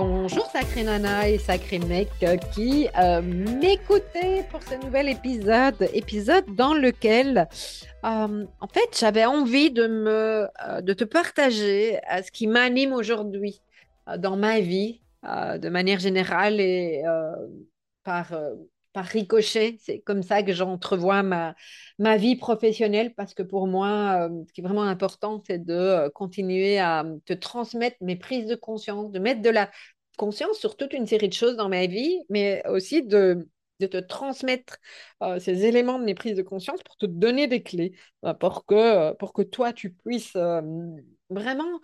bonjour Sacré Nana et Sacré Mec qui euh, pour ce nouvel épisode, épisode dans lequel euh, en fait j'avais envie de, me, euh, de te partager ce qui m'anime aujourd'hui dans ma vie de manière générale et par par ricochet. C'est comme ça que j'entrevois ma, vie professionnelle parce que pour moi, euh, ce qui est vraiment important, c'est de euh, continuer à te transmettre mes prises de conscience, de mettre de la conscience sur toute une série de choses dans ma vie, mais aussi de, de te transmettre euh, ces éléments de mes prises de conscience pour te donner des clés, pour, que, pour que toi, tu puisses vraiment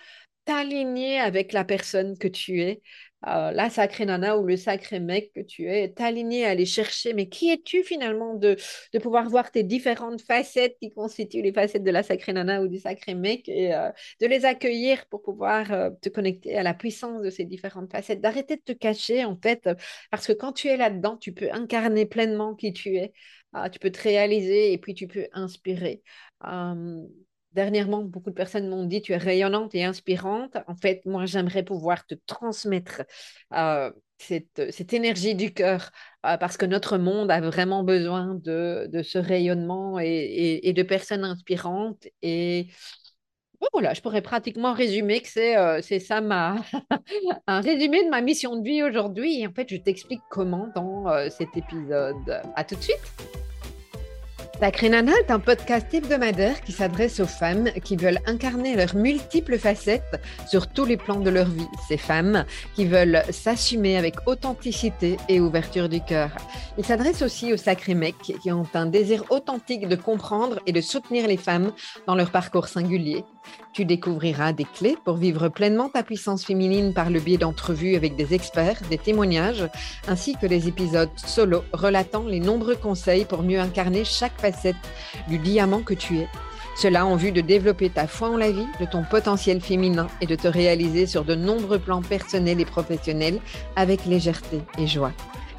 t'aligner avec la personne que tu es, euh, la sacrée nana ou le sacré mec que tu es, t'aligner à aller chercher, mais qui es-tu finalement de, de pouvoir voir tes différentes facettes qui constituent les facettes de la sacrée nana ou du sacré mec et euh, de les accueillir pour pouvoir euh, te connecter à la puissance de ces différentes facettes, d'arrêter de te cacher en fait, parce que quand tu es là-dedans, tu peux incarner pleinement qui tu es, tu peux te réaliser et puis tu peux inspirer. Dernièrement, beaucoup de personnes m'ont dit tu es rayonnante et inspirante. En fait, moi, j'aimerais pouvoir te transmettre euh, cette, énergie du cœur euh, parce que notre monde a vraiment besoin de, ce rayonnement et, de personnes inspirantes. Et voilà, je pourrais pratiquement résumer que c'est euh, ça ma un résumé de ma mission de vie aujourd'hui. Et en fait, je t'explique comment dans cet épisode. À tout de suite. Sacré Nana est un podcast hebdomadaire qui s'adresse aux femmes qui veulent incarner leurs multiples facettes sur tous les plans de leur vie. Ces femmes qui veulent s'assumer avec authenticité et ouverture du cœur. Il s'adresse aussi aux sacrés mecs qui ont un désir authentique de comprendre et de soutenir les femmes dans leur parcours singulier. Tu découvriras des clés pour vivre pleinement ta puissance féminine par le biais d'entrevues avec des experts, des témoignages, ainsi que des épisodes solo relatant les nombreux conseils pour mieux incarner chaque facette du diamant que tu es. Cela en vue de développer ta foi en la vie, de ton potentiel féminin et de te réaliser sur de nombreux plans personnels et professionnels avec légèreté et joie.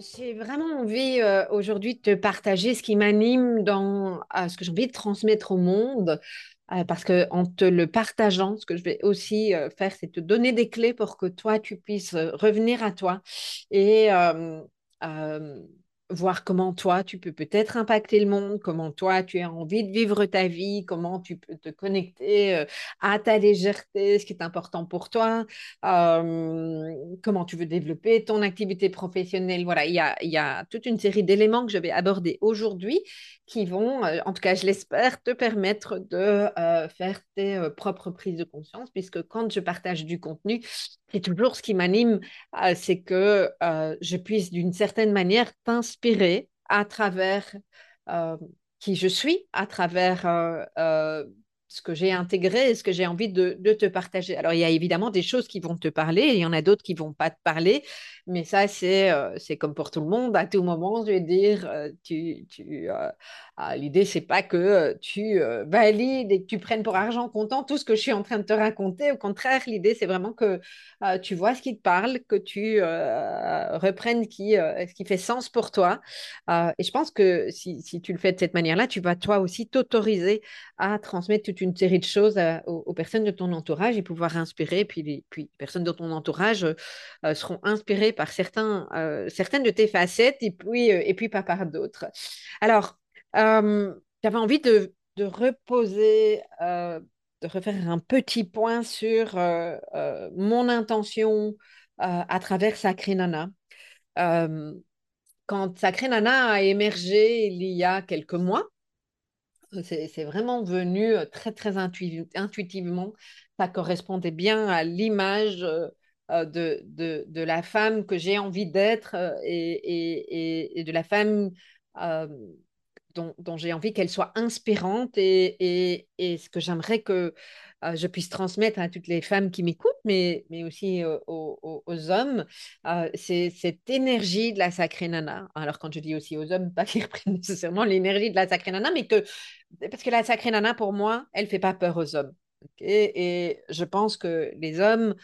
J'ai vraiment envie euh, aujourd'hui de te partager ce qui m'anime dans euh, ce que j'ai envie de transmettre au monde. Euh, parce que en te le partageant, ce que je vais aussi faire, c'est te donner des clés pour que toi, tu puisses revenir à toi et voir comment toi, tu peux peut-être impacter le monde, comment toi, tu as envie de vivre ta vie, comment tu peux te connecter euh, à ta légèreté, ce qui est important pour toi, euh, comment tu veux développer ton activité professionnelle. Voilà, il y a, y a toute une série d'éléments que je vais aborder aujourd'hui qui vont, euh, en tout cas je l'espère, te permettre de faire tes propres prises de conscience, puisque quand je partage du contenu, c'est toujours ce qui m'anime, c'est que je puisse d'une certaine manière t'inspirer à travers euh, qui je suis, à travers euh, euh, ce que j'ai intégré ce que j'ai envie de, te partager. Alors, il y a évidemment des choses qui vont te parler, il y en a d'autres qui vont pas te parler, mais ça, c'est c'est comme pour tout le monde. À tout moment, je vais dire, tu, tu ah, l'idée, c'est pas que tu valides et que tu prennes pour argent comptant tout ce que je suis en train de te raconter. Au contraire, l'idée, c'est vraiment que tu vois ce qui te parle, que tu reprennes qui, ce qui fait sens pour toi. et je pense que si, si, tu le fais de cette manière-là, tu vas toi aussi t'autoriser à transmettre toute une série de choses aux, personnes de ton entourage et pouvoir inspirer. Puis les, puis personnes de ton entourage seront inspirées par certains, certaines de tes facettes et puis, et puis pas par d'autres. Alors, euh, j'avais envie de, reposer, euh, de refaire un petit point sur euh, mon intention à travers Sacré Nana. quand Sacré Nana a émergé il y a quelques mois, c'est vraiment venu très, très intuitivement. Ça correspondait bien à l'image de, de, la femme que j'ai envie d'être et, de la femme dont, j'ai envie qu'elle soit inspirante et, ce que j'aimerais que euh, je puisse transmettre à toutes les femmes qui m'écoutent, mais, mais aussi euh, aux, aux, hommes, euh, c'est cette énergie de la sacrée nana. Alors quand je dis aussi aux hommes, pas qu'ils reprennent nécessairement l'énergie de la sacrée nana, mais que, parce que la sacrée nana, pour moi, elle fait pas peur aux hommes. et je pense que les hommes,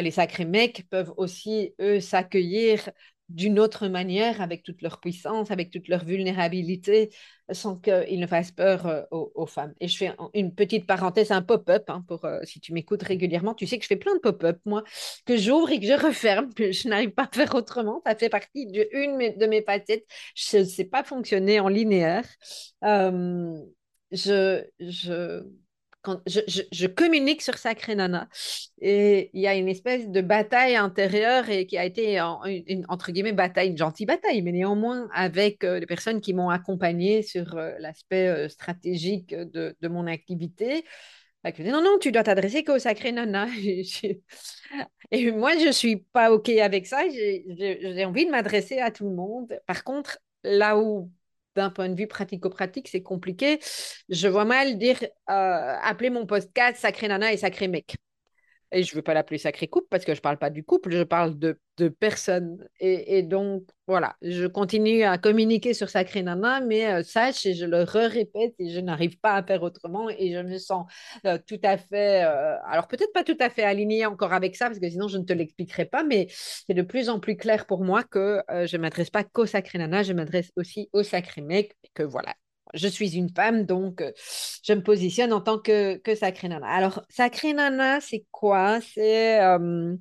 les sacrés mecs peuvent aussi, eux, s'accueillir d'une autre manière, avec toute leur puissance, avec toute leur vulnérabilité, sans qu'ils ne fassent peur euh, aux, femmes. Et je fais une petite parenthèse, un pop-up, hein, pour euh, si tu m'écoutes régulièrement, tu sais que je fais plein de pop-up, moi, que j'ouvre et que je referme, que je n'arrive pas à faire autrement. Ça fait partie d'une de mes facettes. Je ne sais pas fonctionner en linéaire. Euh, je, je, je, communique sur Sacré Nana et il y a une espèce de bataille intérieure et qui a été une, entre guillemets bataille, une gentille bataille, mais néanmoins avec euh, les personnes qui m'ont accompagné sur euh, l'aspect euh, stratégique de, de, mon activité. non, non, tu dois t'adresser qu'au Sacré Nana. et moi, je suis pas OK avec ça. J'ai envie de m'adresser à tout le monde. Par contre, là où d'un point de vue pratico-pratique, c'est compliqué. Je vois mal dire euh, appeler mon podcast Sacré Nana et Sacré Mec. Et je ne veux pas l'appeler sacré couple parce que je ne parle pas du couple, je parle de, de personnes. Et, donc, voilà, je continue à communiquer sur Sacré Nana, mais euh, sache, et je le répète, et je n'arrive pas à faire autrement, et je me sens euh, tout à fait, euh, alors peut-être pas tout à fait alignée encore avec ça, parce que sinon je ne te l'expliquerai pas, mais c'est de plus en plus clair pour moi que je ne m'adresse pas qu'au Sacré Nana, je m'adresse aussi au Sacré Mec, que voilà, je suis une femme, donc euh, je me positionne en tant que, que sacrée nana. Alors, sacrée nana, c'est quoi? C'est euh,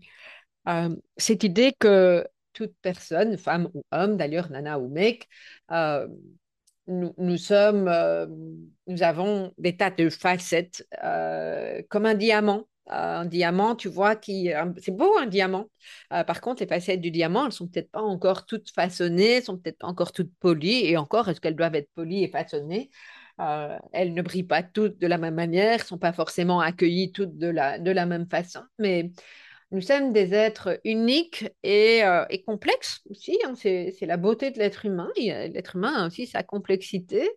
euh, cette idée que toute personne, femme ou homme, d'ailleurs, nana ou mec, nous, nous, sommes, nous avons des tas de facettes, comme un diamant un diamant, tu vois, qui c'est beau un diamant. Euh, par contre, les facettes du diamant, elles sont peut-être pas encore toutes façonnées, sont peut-être pas encore toutes polies. Et encore, est-ce qu'elles doivent être polies et façonnées? Euh, Elles ne brillent pas toutes de la même manière, sont pas forcément accueillies toutes de la, de la même façon. Mais nous sommes des êtres uniques et, euh, et complexes aussi. Hein. c'est, la beauté de l'être humain. L'être humain a aussi sa complexité.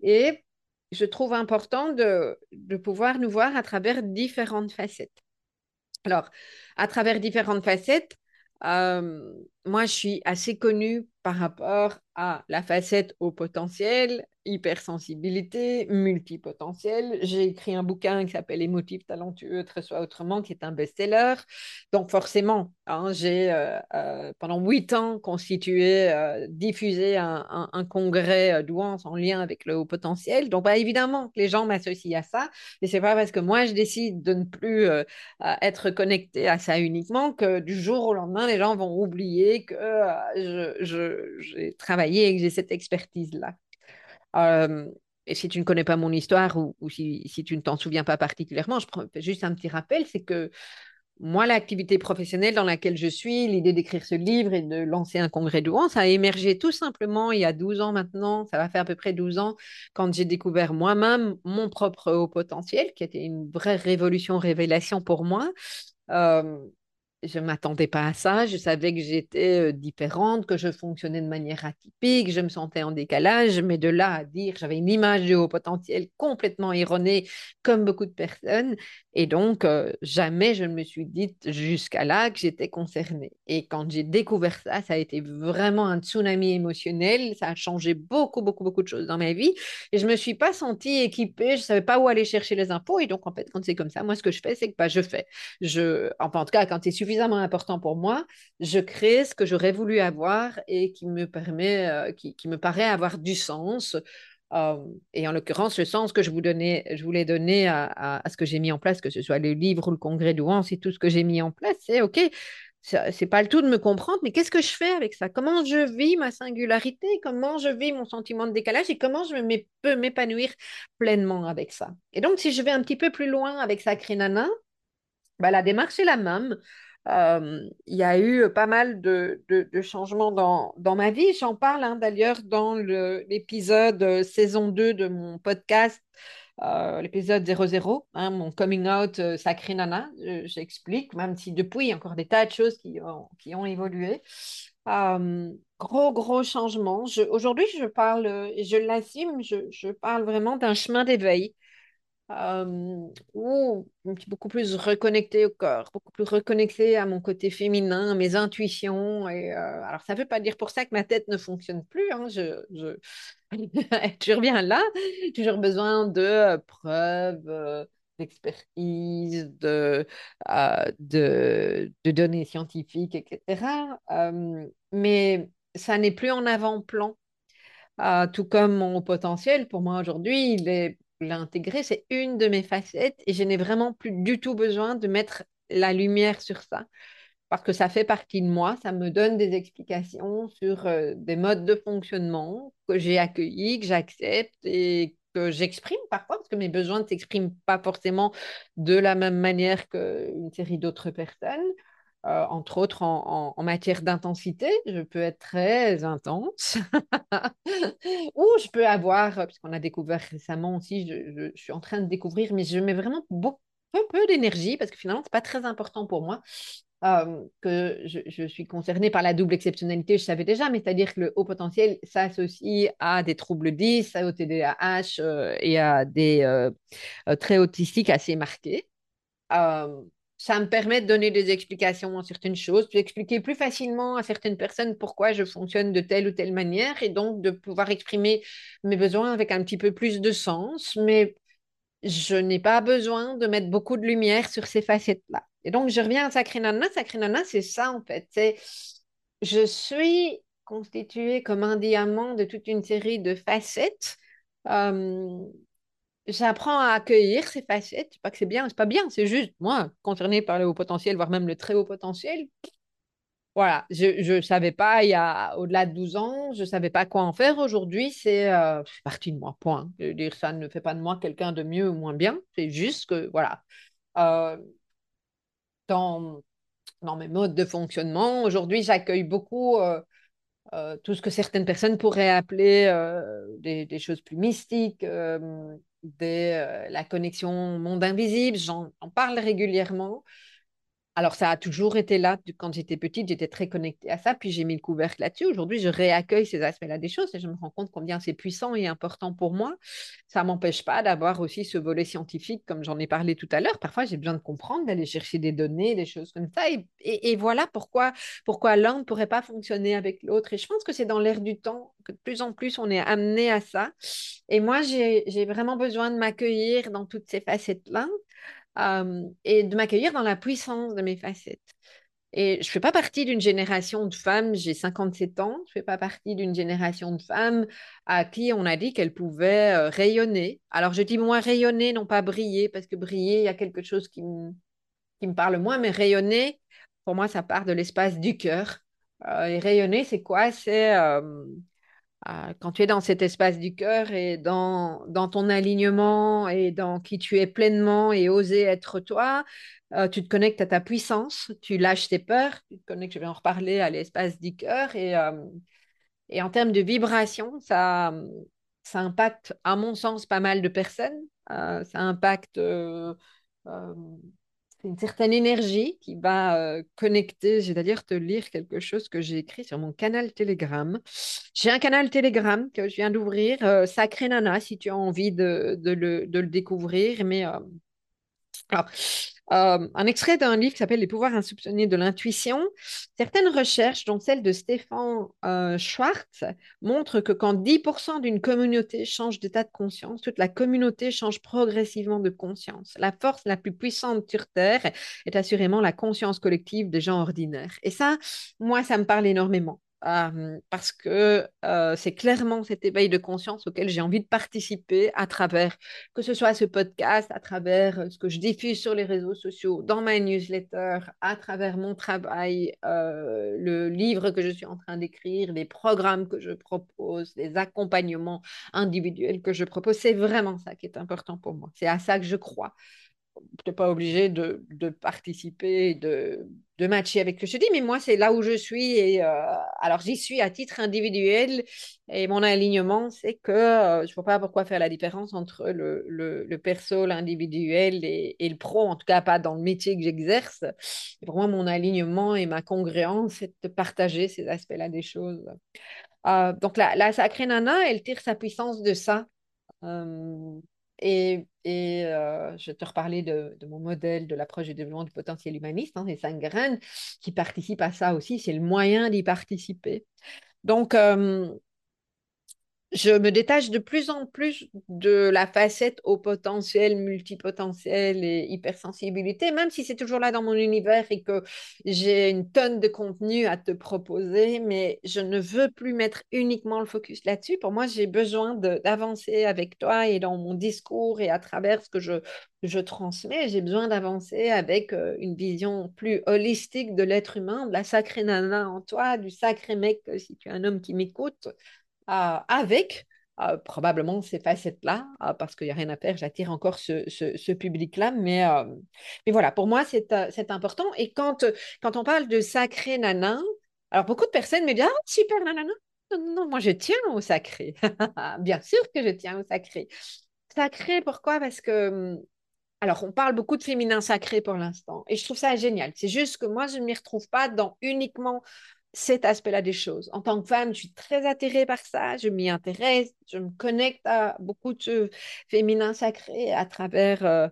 Et je trouve important de, pouvoir nous voir à travers différentes facettes. Alors, à travers différentes facettes, euh, moi, je suis assez connue par rapport à la facette au potentiel, hypersensibilité, multipotentiel. J'ai écrit un bouquin qui s'appelle Émotif, talentueux, très soit autrement, qui est un best-seller. Donc forcément, hein, j'ai euh, euh, pendant huit ans constitué, euh, diffusé un, congrès douance en lien avec le haut potentiel. Donc bah, évidemment les gens m'associent à ça, mais c'est pas parce que moi je décide de ne plus être connecté à ça uniquement que du jour au lendemain, les gens vont oublier que j'ai je, j'ai travaillé et que j'ai cette expertise-là. Euh, et si tu ne connais pas mon histoire ou, si, tu ne t'en souviens pas particulièrement, je prends juste un petit rappel, c'est que moi, l'activité professionnelle dans laquelle je suis, l'idée d'écrire ce livre et de lancer un congrès douan, ça a émergé tout simplement il y a 12 ans maintenant, ça va faire à peu près 12 ans, quand j'ai découvert moi-même mon propre haut potentiel, qui était une vraie révolution, révélation pour moi. Euh, je ne m'attendais pas à ça. Je savais que j'étais différente, que je fonctionnais de manière atypique, je me sentais en décalage, mais de là à dire j'avais une image du haut potentiel complètement erronée, comme beaucoup de personnes. Et donc, euh, jamais je ne me suis dit jusqu'à là que j'étais concernée. Et quand j'ai découvert ça, ça a été vraiment un tsunami émotionnel. Ça a changé beaucoup, beaucoup, beaucoup de choses dans ma vie. Et je ne me suis pas sentie équipée, je ne savais pas où aller chercher les infos. Et donc, en fait, quand c'est comme ça, moi, ce que je fais, c'est que bah, je fais. Je, enfin, en tout cas, quand c'est suffisamment important pour moi, je crée ce que j'aurais voulu avoir et qui me permet, euh, qui, me paraît avoir du sens. Euh, et en l'occurrence, le sens que je, vous donnais, je voulais donner à, ce que j'ai mis en place, que ce soit le livre ou le congrès d'Ouan, c'est tout ce que j'ai mis en place, c'est OK, c'est pas le tout de me comprendre, mais qu'est-ce que je fais avec ça? Comment je vis ma singularité? Comment je vis mon sentiment de décalage? Et comment je peux m'épanouir pleinement avec ça? Et donc, si je vais un petit peu plus loin avec Sacré Nana, bah, la démarche est la même. Euh, il y a eu pas mal de, de, changements dans, dans, ma vie. J'en parle hein, d'ailleurs dans l'épisode euh, saison 2 de mon podcast, euh, l'épisode 00, hein, mon coming out sacré nana. J'explique, même si depuis, il y a encore des tas de choses qui ont, qui ont évolué. gros, gros changement. Aujourd'hui, je parle, je l'assume, je parle vraiment d'un chemin d'éveil euh, ou beaucoup plus reconnecté au corps, beaucoup plus reconnecté à mon côté féminin, à mes intuitions. Et, euh, alors, ça ne veut pas dire pour ça que ma tête ne fonctionne plus. Hein, je, je... toujours bien là, toujours besoin de euh, preuves, euh, d'expertise, de, de, de, données scientifiques, etc. mais ça n'est plus en avant-plan. tout comme mon potentiel, pour moi aujourd'hui, il est l'intégrer, c'est une de mes facettes et je n'ai vraiment plus du tout besoin de mettre la lumière sur ça parce que ça fait partie de moi, ça me donne des explications sur euh, des modes de fonctionnement que j'ai accueillis, que j'accepte et que j'exprime parfois, parce que mes besoins ne s'expriment pas forcément de la même manière qu'une série d'autres personnes. Euh, entre autres en, matière d'intensité, je peux être très intense, ou je peux avoir, puisqu'on a découvert récemment aussi, je, suis en train de découvrir, mais je mets vraiment peu, d'énergie, parce que finalement, ce n'est pas très important pour moi, euh, que je, suis concernée par la double exceptionnalité, je savais déjà, mais c'est-à-dire que le haut potentiel s'associe à des troubles 10, au TDAH euh, et à des traits autistiques assez marqués ça me permet de donner des explications à certaines choses, d'expliquer plus facilement à certaines personnes pourquoi je fonctionne de telle ou telle manière et donc de pouvoir exprimer mes besoins avec un petit peu plus de sens. Mais je n'ai pas besoin de mettre beaucoup de lumière sur ces facettes-là. Et donc, je reviens à Sacré Nana. Sacré Nana, c'est ça en fait. C'est je suis constituée comme un diamant de toute une série de facettes. Euh, j'apprends à accueillir ces facettes. Pas que c'est bien, c'est pas bien, c'est juste moi, concernée par le haut potentiel, voire même le très haut potentiel. Voilà, je ne savais pas il y a au-delà de 12 ans, je ne savais pas quoi en faire. Aujourd'hui, c'est euh, partie de moi, point. Je veux dire, ça ne fait pas de moi quelqu'un de mieux ou moins bien. C'est juste que, voilà, euh, dans, dans mes modes de fonctionnement, aujourd'hui, j'accueille beaucoup euh, tout ce que certaines personnes pourraient appeler des, choses plus mystiques, de euh, la connexion monde invisible, j'en parle régulièrement. Alors, ça a toujours été là. Quand j'étais petite, j'étais très connectée à ça. Puis j'ai mis le couvercle là-dessus. Aujourd'hui, je réaccueille ces aspects-là des choses et je me rends compte combien c'est puissant et important pour moi. Ça ne m'empêche pas d'avoir aussi ce volet scientifique, comme j'en ai parlé tout à l'heure. Parfois, j'ai besoin de comprendre, d'aller chercher des données, des choses comme ça. Et, voilà pourquoi, pourquoi l'un ne pourrait pas fonctionner avec l'autre. Et je pense que c'est dans l'air du temps que de plus en plus, on est amené à ça. Et moi, j'ai vraiment besoin de m'accueillir dans toutes ces facettes-là. Et de m'accueillir dans la puissance de mes facettes. Et je ne fais pas partie d'une génération de femmes, j'ai 57 ans, je ne fais pas partie d'une génération de femmes à qui on a dit qu'elles pouvaient rayonner. Alors je dis moins rayonner, non pas briller, parce que briller, il y a quelque chose qui qui me parle moins, mais rayonner, pour moi, ça part de l'espace du cœur. Et rayonner, c'est quoi? C'est quand tu es dans cet espace du cœur et dans, dans, ton alignement et dans qui tu es pleinement et oser être toi, euh, tu te connectes à ta puissance, tu lâches tes peurs, tu te connectes, je vais en reparler, à l'espace du cœur. Et, euh, et en termes de vibration, ça, ça impacte, à mon sens, pas mal de personnes. Euh, ça impacte une certaine énergie qui va euh, connecter. D'ailleurs te lire quelque chose que j'ai écrit sur mon canal Telegram. J'ai un canal Telegram que je viens d'ouvrir, euh, Sacré Nana, si tu as envie de, le, découvrir. Mais euh, alors, euh, un extrait d'un livre qui s'appelle Les pouvoirs insoupçonnés de l'intuition. Certaines recherches, dont celle de Stéphane euh, Schwartz, montrent que quand 10% d'une communauté change d'état de conscience, toute la communauté change progressivement de conscience. La force la plus puissante sur Terre est assurément la conscience collective des gens ordinaires. Et ça, moi, ça me parle énormément. Parce que c'est clairement cet éveil de conscience auquel j'ai envie de participer à travers, que ce soit ce podcast, à travers ce que je diffuse sur les réseaux sociaux, dans ma newsletter, à travers mon travail, le livre que je suis en train d'écrire, les programmes que je propose, les accompagnements individuels que je propose. C'est vraiment ça qui est important pour moi. C'est à ça que je crois. Tu n'es pas obligé de, de participer, de, de matcher avec ce que je dis, mais moi, c'est là où je suis. Et, euh, alors, j'y suis à titre individuel. Et mon alignement, c'est que euh, je ne vois pas pourquoi faire la différence entre le, le, perso, l'individuel et, et, le pro, en tout cas pas dans le métier que j'exerce. Pour moi, mon alignement et ma congruence, c'est de partager ces aspects-là des choses. Euh, donc, la, la, sacrée nana, elle tire sa puissance de ça. Et, et euh, je te reparler de, mon modèle de l'approche du développement du potentiel humaniste, hein, les cinq graines, qui participent à ça aussi. C'est le moyen d'y participer. Donc, euh, je me détache de plus en plus de la facette au potentiel, multipotentiel et hypersensibilité, même si c'est toujours là dans mon univers et que j'ai une tonne de contenu à te proposer, mais je ne veux plus mettre uniquement le focus là-dessus. Pour moi, j'ai besoin d'avancer avec toi et dans mon discours et à travers ce que je, transmets, j'ai besoin d'avancer avec euh, une vision plus holistique de l'être humain, de la sacrée nana en toi, du sacré mec, si tu es un homme qui m'écoute avec euh, probablement ces facettes-là, euh, parce qu'il n'y a rien à faire, j'attire encore ce, ce, public-là. Mais, euh, mais voilà, pour moi, c'est important. Et quand, quand on parle de sacré nana, alors beaucoup de personnes me disent Ah, super nanana. Non, non, moi je tiens au sacré. Bien sûr que je tiens au sacré. Sacré, pourquoi? Parce que. Hum, alors, on parle beaucoup de féminin sacré pour l'instant, et je trouve ça génial. C'est juste que moi, je ne m'y retrouve pas dans uniquement cet aspect-là des choses. En tant que femme, je suis très attirée par ça, je m'y intéresse, je me connecte à beaucoup de féminin sacré à travers euh,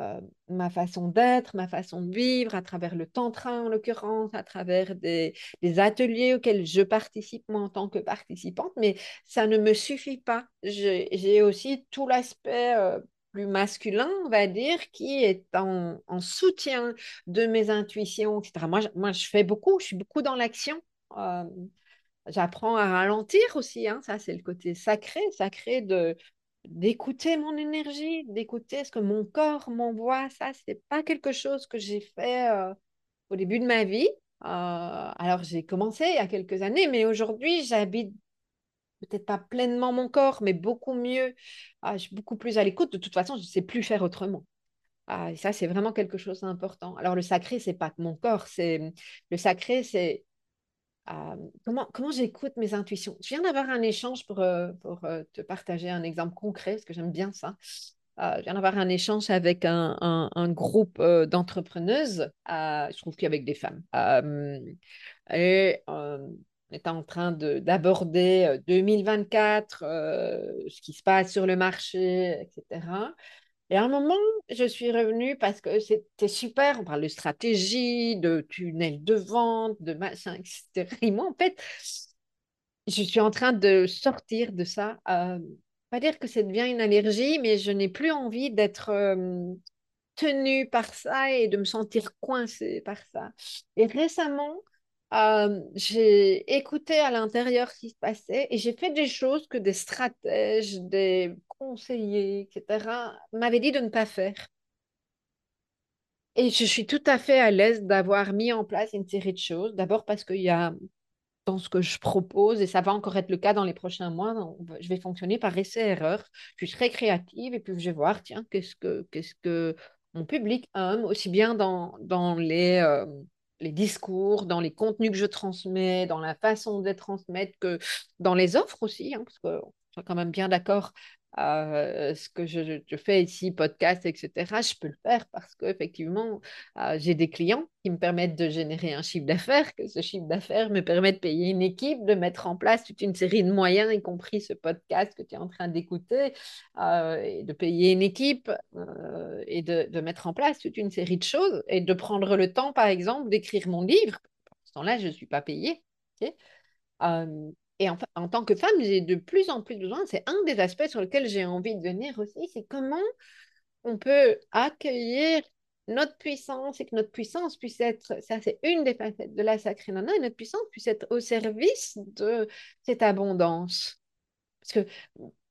euh, ma façon d'être, ma façon de vivre, à travers le tantra en l'occurrence, à travers des, ateliers auxquels je participe moi en tant que participante, mais ça ne me suffit pas. J'ai aussi tout l'aspect euh, plus masculin, on va dire, qui est en, soutien de mes intuitions, etc. Moi, je, moi, je fais beaucoup, je suis beaucoup dans l'action. Euh, j'apprends à ralentir aussi, hein. ça c'est le côté sacré, sacré de d'écouter mon énergie, d'écouter ce que mon corps m'envoie. Ça, c'est pas quelque chose que j'ai fait euh, au début de ma vie. Euh, alors, j'ai commencé il y a quelques années, mais aujourd'hui, j'habite peut-être pas pleinement mon corps, mais beaucoup mieux. Ah, je suis beaucoup plus à l'écoute. De toute façon, je ne sais plus faire autrement. Ah, et ça, c'est vraiment quelque chose d'important. Alors, le sacré, c'est pas que mon corps. C'est le sacré, c'est ah, comment, comment j'écoute mes intuitions? Je viens d'avoir un échange pour, euh, pour euh, te partager un exemple concret, parce que j'aime bien ça. je viens d'avoir un échange avec un, un, groupe euh, d'entrepreneuses, je trouve qu'avec des femmes. et est en train d'aborder 2024, euh, euh, ce qui se passe sur le marché, etc. Et à un moment, je suis revenue parce que c'était super, on parle de stratégie, de tunnel de vente, de machin, etc. Et moi, en fait, je suis en train de sortir de ça. Euh, pas dire que ça devient une allergie, mais je n'ai plus envie d'être tenue par ça et de me sentir coincée par ça. Et récemment, euh, j'ai écouté à l'intérieur ce qui se passait et j'ai fait des choses que des stratèges, des conseillers, etc., m'avaient dit de ne pas faire. Et je suis tout à fait à l'aise d'avoir mis en place une série de choses. D'abord parce qu'il y a dans ce que je propose, et ça va encore être le cas dans les prochains mois, je vais fonctionner par essai-erreur. Je suis très créative et puis je vais voir, tiens, qu'est-ce que, qu'est-ce que mon public aime, aussi bien dans, dans les... Euh, les discours, dans les contenus que je transmets, dans la façon de les transmettre, que dans les offres aussi, hein, parce qu'on est quand même bien d'accord euh, ce que je, fais ici, podcast, etc., je peux le faire parce qu'effectivement, euh, j'ai des clients qui me permettent de générer un chiffre d'affaires, que ce chiffre d'affaires me permet de payer une équipe, de mettre en place toute une série de moyens, y compris ce podcast que tu es en train d'écouter, euh, et de payer une équipe et de, mettre en place toute une série de choses et de prendre le temps, par exemple, d'écrire mon livre. Pour ce temps-là, je ne suis pas payée. Et en, en, tant que femme, j'ai de plus en plus besoin, c'est un des aspects sur lesquels j'ai envie de venir aussi, c'est comment on peut accueillir notre puissance et que notre puissance puisse être, ça c'est une des facettes de la sacrée nana, et notre puissance puisse être au service de cette abondance. Parce que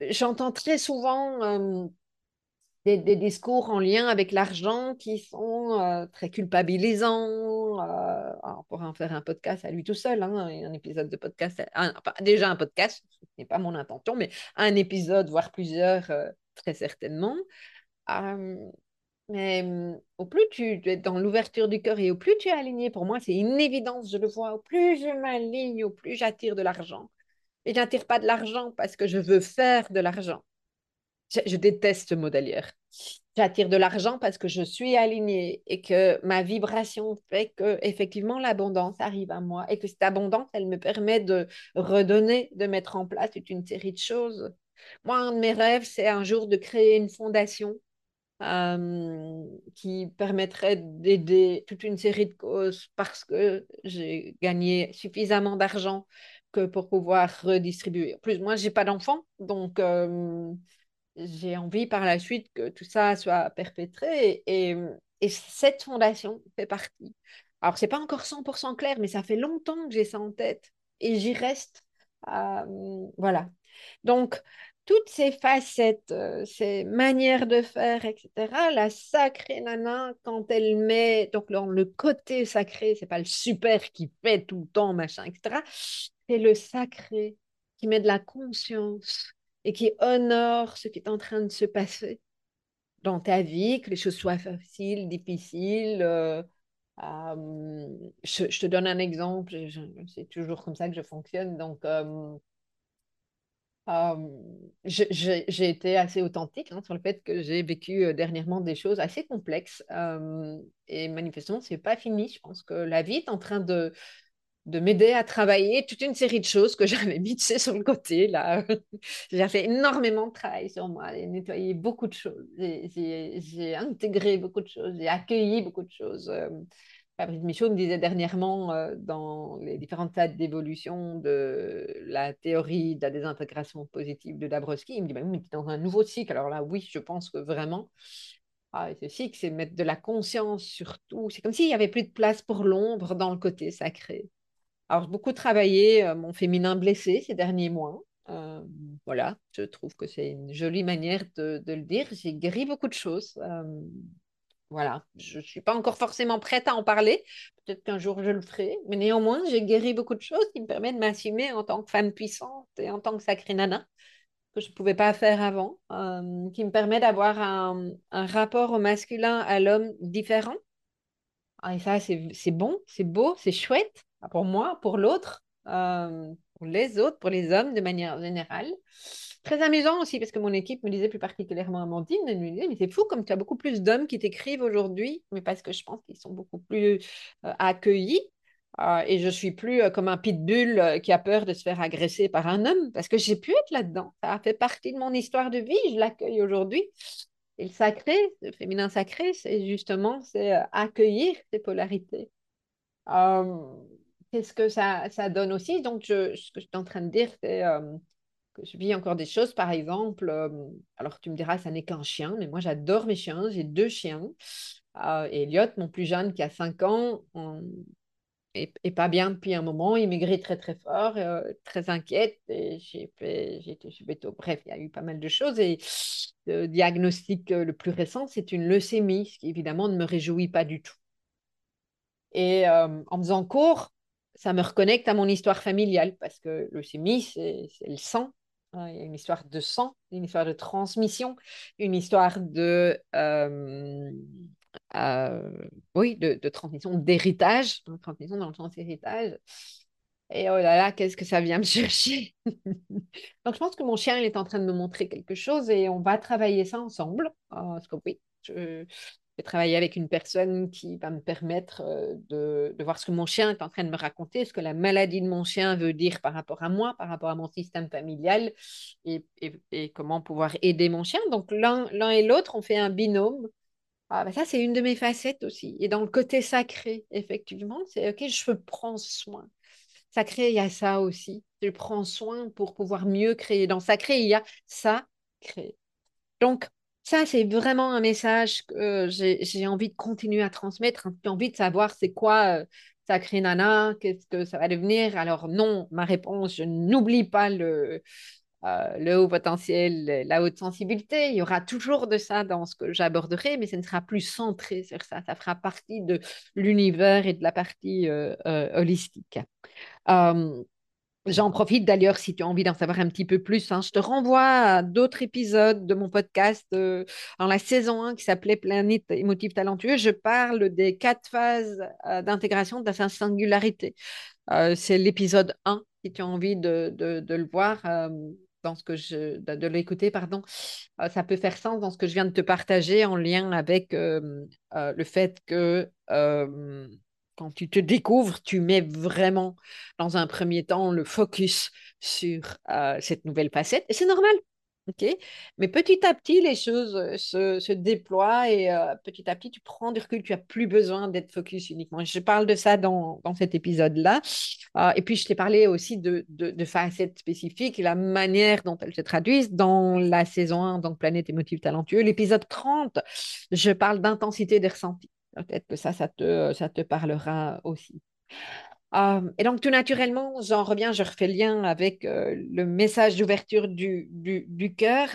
j'entends très souvent des, discours en lien avec l'argent qui sont euh, très culpabilisants. Euh, on pourrait en faire un podcast à lui tout seul, hein, un épisode de podcast, déjà un podcast, ce n'est pas mon intention, mais un épisode, voire plusieurs, euh, très certainement. Mais au plus tu es dans l'ouverture du cœur et au plus tu es aligné, pour moi, c'est une évidence, je le vois. Au plus je m'aligne, au plus j'attire de l'argent. Et j'attire pas de l'argent parce que je veux faire de l'argent. Je, je déteste d'ailleurs. J'attire de l'argent parce que je suis alignée et que ma vibration fait que effectivement l'abondance arrive à moi et que cette abondance, elle me permet de redonner, de mettre en place toute une série de choses. Moi, un de mes rêves, c'est un jour de créer une fondation euh, qui permettrait d'aider toute une série de causes parce que j'ai gagné suffisamment d'argent que pour pouvoir redistribuer. En plus, moi, j'ai pas d'enfant, donc euh, j'ai envie par la suite que tout ça soit perpétré et, et cette fondation fait partie. Alors, c'est pas encore 100% clair, mais ça fait longtemps que j'ai ça en tête et j'y reste. Voilà. Donc, toutes ces facettes, ces manières de faire, etc. La sacrée nana, quand elle met, donc le côté sacré, c'est pas le super qui fait tout le temps, machin, etc. C'est le sacré qui met de la conscience et qui honore ce qui est en train de se passer dans ta vie, que les choses soient faciles, difficiles. Euh, euh, je, te donne un exemple, c'est toujours comme ça que je fonctionne. Donc, euh, j'ai été assez authentique hein, sur le fait que j'ai vécu dernièrement des choses assez complexes et manifestement, c'est pas fini. Je pense que la vie est en train de, de m'aider à travailler toute une série de choses que j'avais mis sur le côté. Là. j'ai fait énormément de travail sur moi, j'ai nettoyé beaucoup de choses, j'ai intégré beaucoup de choses, j'ai accueilli beaucoup de choses. Fabrice Michaud me disait dernièrement euh, dans les différentes stades d'évolution de la théorie de la désintégration positive de Dabrowski, il me dit bah, mais tu es dans un nouveau cycle. Alors là, oui, je pense que vraiment, ah, ce cycle, c'est mettre de la conscience sur tout. C'est comme s'il n'y avait plus de place pour l'ombre dans le côté sacré. Alors, j'ai beaucoup travaillé euh, mon féminin blessé ces derniers mois. Euh, voilà, je trouve que c'est une jolie manière de, le dire. J'ai guéri beaucoup de choses. Voilà, je ne suis pas encore forcément prête à en parler. Peut-être qu'un jour je le ferai. Mais néanmoins, j'ai guéri beaucoup de choses qui me permettent de m'assumer en tant que femme puissante et en tant que sacrée nana, que je ne pouvais pas faire avant, euh, qui me permet d'avoir un, un, rapport au masculin, à l'homme différent. Ah, et ça, c'est bon, c'est beau, c'est chouette pour moi, pour l'autre, euh, pour les autres, pour les hommes de manière générale. Très amusant aussi, parce que mon équipe me disait plus particulièrement Amandine, elle me disait, mais c'est fou comme tu as beaucoup plus d'hommes qui t'écrivent aujourd'hui, mais parce que je pense qu'ils sont beaucoup plus euh, accueillis. Euh, et je suis plus comme un pitbull qui a peur de se faire agresser par un homme, parce que j'ai pu être là-dedans. Ça a fait partie de mon histoire de vie, je l'accueille aujourd'hui. Et le sacré, le féminin sacré, c'est justement c'est accueillir ces polarités. Qu'est-ce que ça, ça donne aussi? Donc, ce que je suis en train de dire, c'est que je vis encore des choses, par exemple, euh, alors tu me diras, ça n'est qu'un chien, mais moi j'adore mes chiens, j'ai deux chiens. Euh, Elliot, mon plus jeune, qui a 5 ans, est, pas bien depuis un moment, il maigrit très très fort, euh, très inquiète, et j'ai été chez. Bref, il y a eu pas mal de choses, et le diagnostic le plus récent, c'est une leucémie, ce qui évidemment ne me réjouit pas du tout. Et en faisant cours, ça me reconnecte à mon histoire familiale, parce que leucémie, c'est le sang, il y a une histoire de sang, une histoire de transmission, une histoire de, euh, euh, oui, de, transmission d'héritage, transmission dans le sens héritage. Et oh là là, qu'est-ce que ça vient me chercher? Donc je pense que mon chien, il est en train de me montrer quelque chose et on va travailler ça ensemble. Parce que oui, je, vais travailler avec une personne qui va me permettre de, voir ce que mon chien est en train de me raconter, ce que la maladie de mon chien veut dire par rapport à moi, par rapport à mon système familial et comment pouvoir aider mon chien. Donc l'un et l'autre, on fait un binôme. Ah, ben ça, c'est une de mes facettes aussi. Et dans le côté sacré, effectivement, c'est OK, je prends soin. Sacré, il y a ça aussi. Je prends soin pour pouvoir mieux créer. Dans sacré, il y a ça, créer. Donc, ça, c'est vraiment un message que j'ai envie de continuer à transmettre. J'ai envie de savoir c'est quoi euh, Sacré Nana, qu'est-ce que ça va devenir. Alors non, ma réponse, je n'oublie pas le, euh, le haut potentiel, la haute sensibilité. Il y aura toujours de ça dans ce que j'aborderai, mais ce ne sera plus centré sur ça. Ça fera partie de l'univers et de la partie euh, holistique. J'en profite d'ailleurs si tu as envie d'en savoir un petit peu plus. hein, je te renvoie à d'autres épisodes de mon podcast euh, dans la saison 1 qui s'appelait Planète émotive talentueux. Je parle des quatre phases euh, d'intégration de la singularité. Euh, c'est l'épisode 1 si tu as envie de, le voir. dans ce que je, de, de l'écouter, pardon, ça peut faire sens dans ce que je viens de te partager en lien avec le fait que quand tu te découvres, tu mets vraiment dans un premier temps le focus sur euh, cette nouvelle facette. Et c'est normal. OK? Mais petit à petit, les choses euh, se, se déploient et euh, petit à petit, tu prends du recul. Tu n'as plus besoin d'être focus uniquement. Je parle de ça dans, dans cet épisode-là. Et puis, je t'ai parlé aussi de, de, de facettes spécifiques et la manière dont elles se traduisent dans la saison 1, donc Planète émotive talentueux. L'épisode 30, je parle d'intensité des ressentis. Peut-être que ça, ça te, ça te parlera aussi. Euh, et donc, tout naturellement, j'en reviens, je refais lien avec euh, le message d'ouverture du, du, du cœur.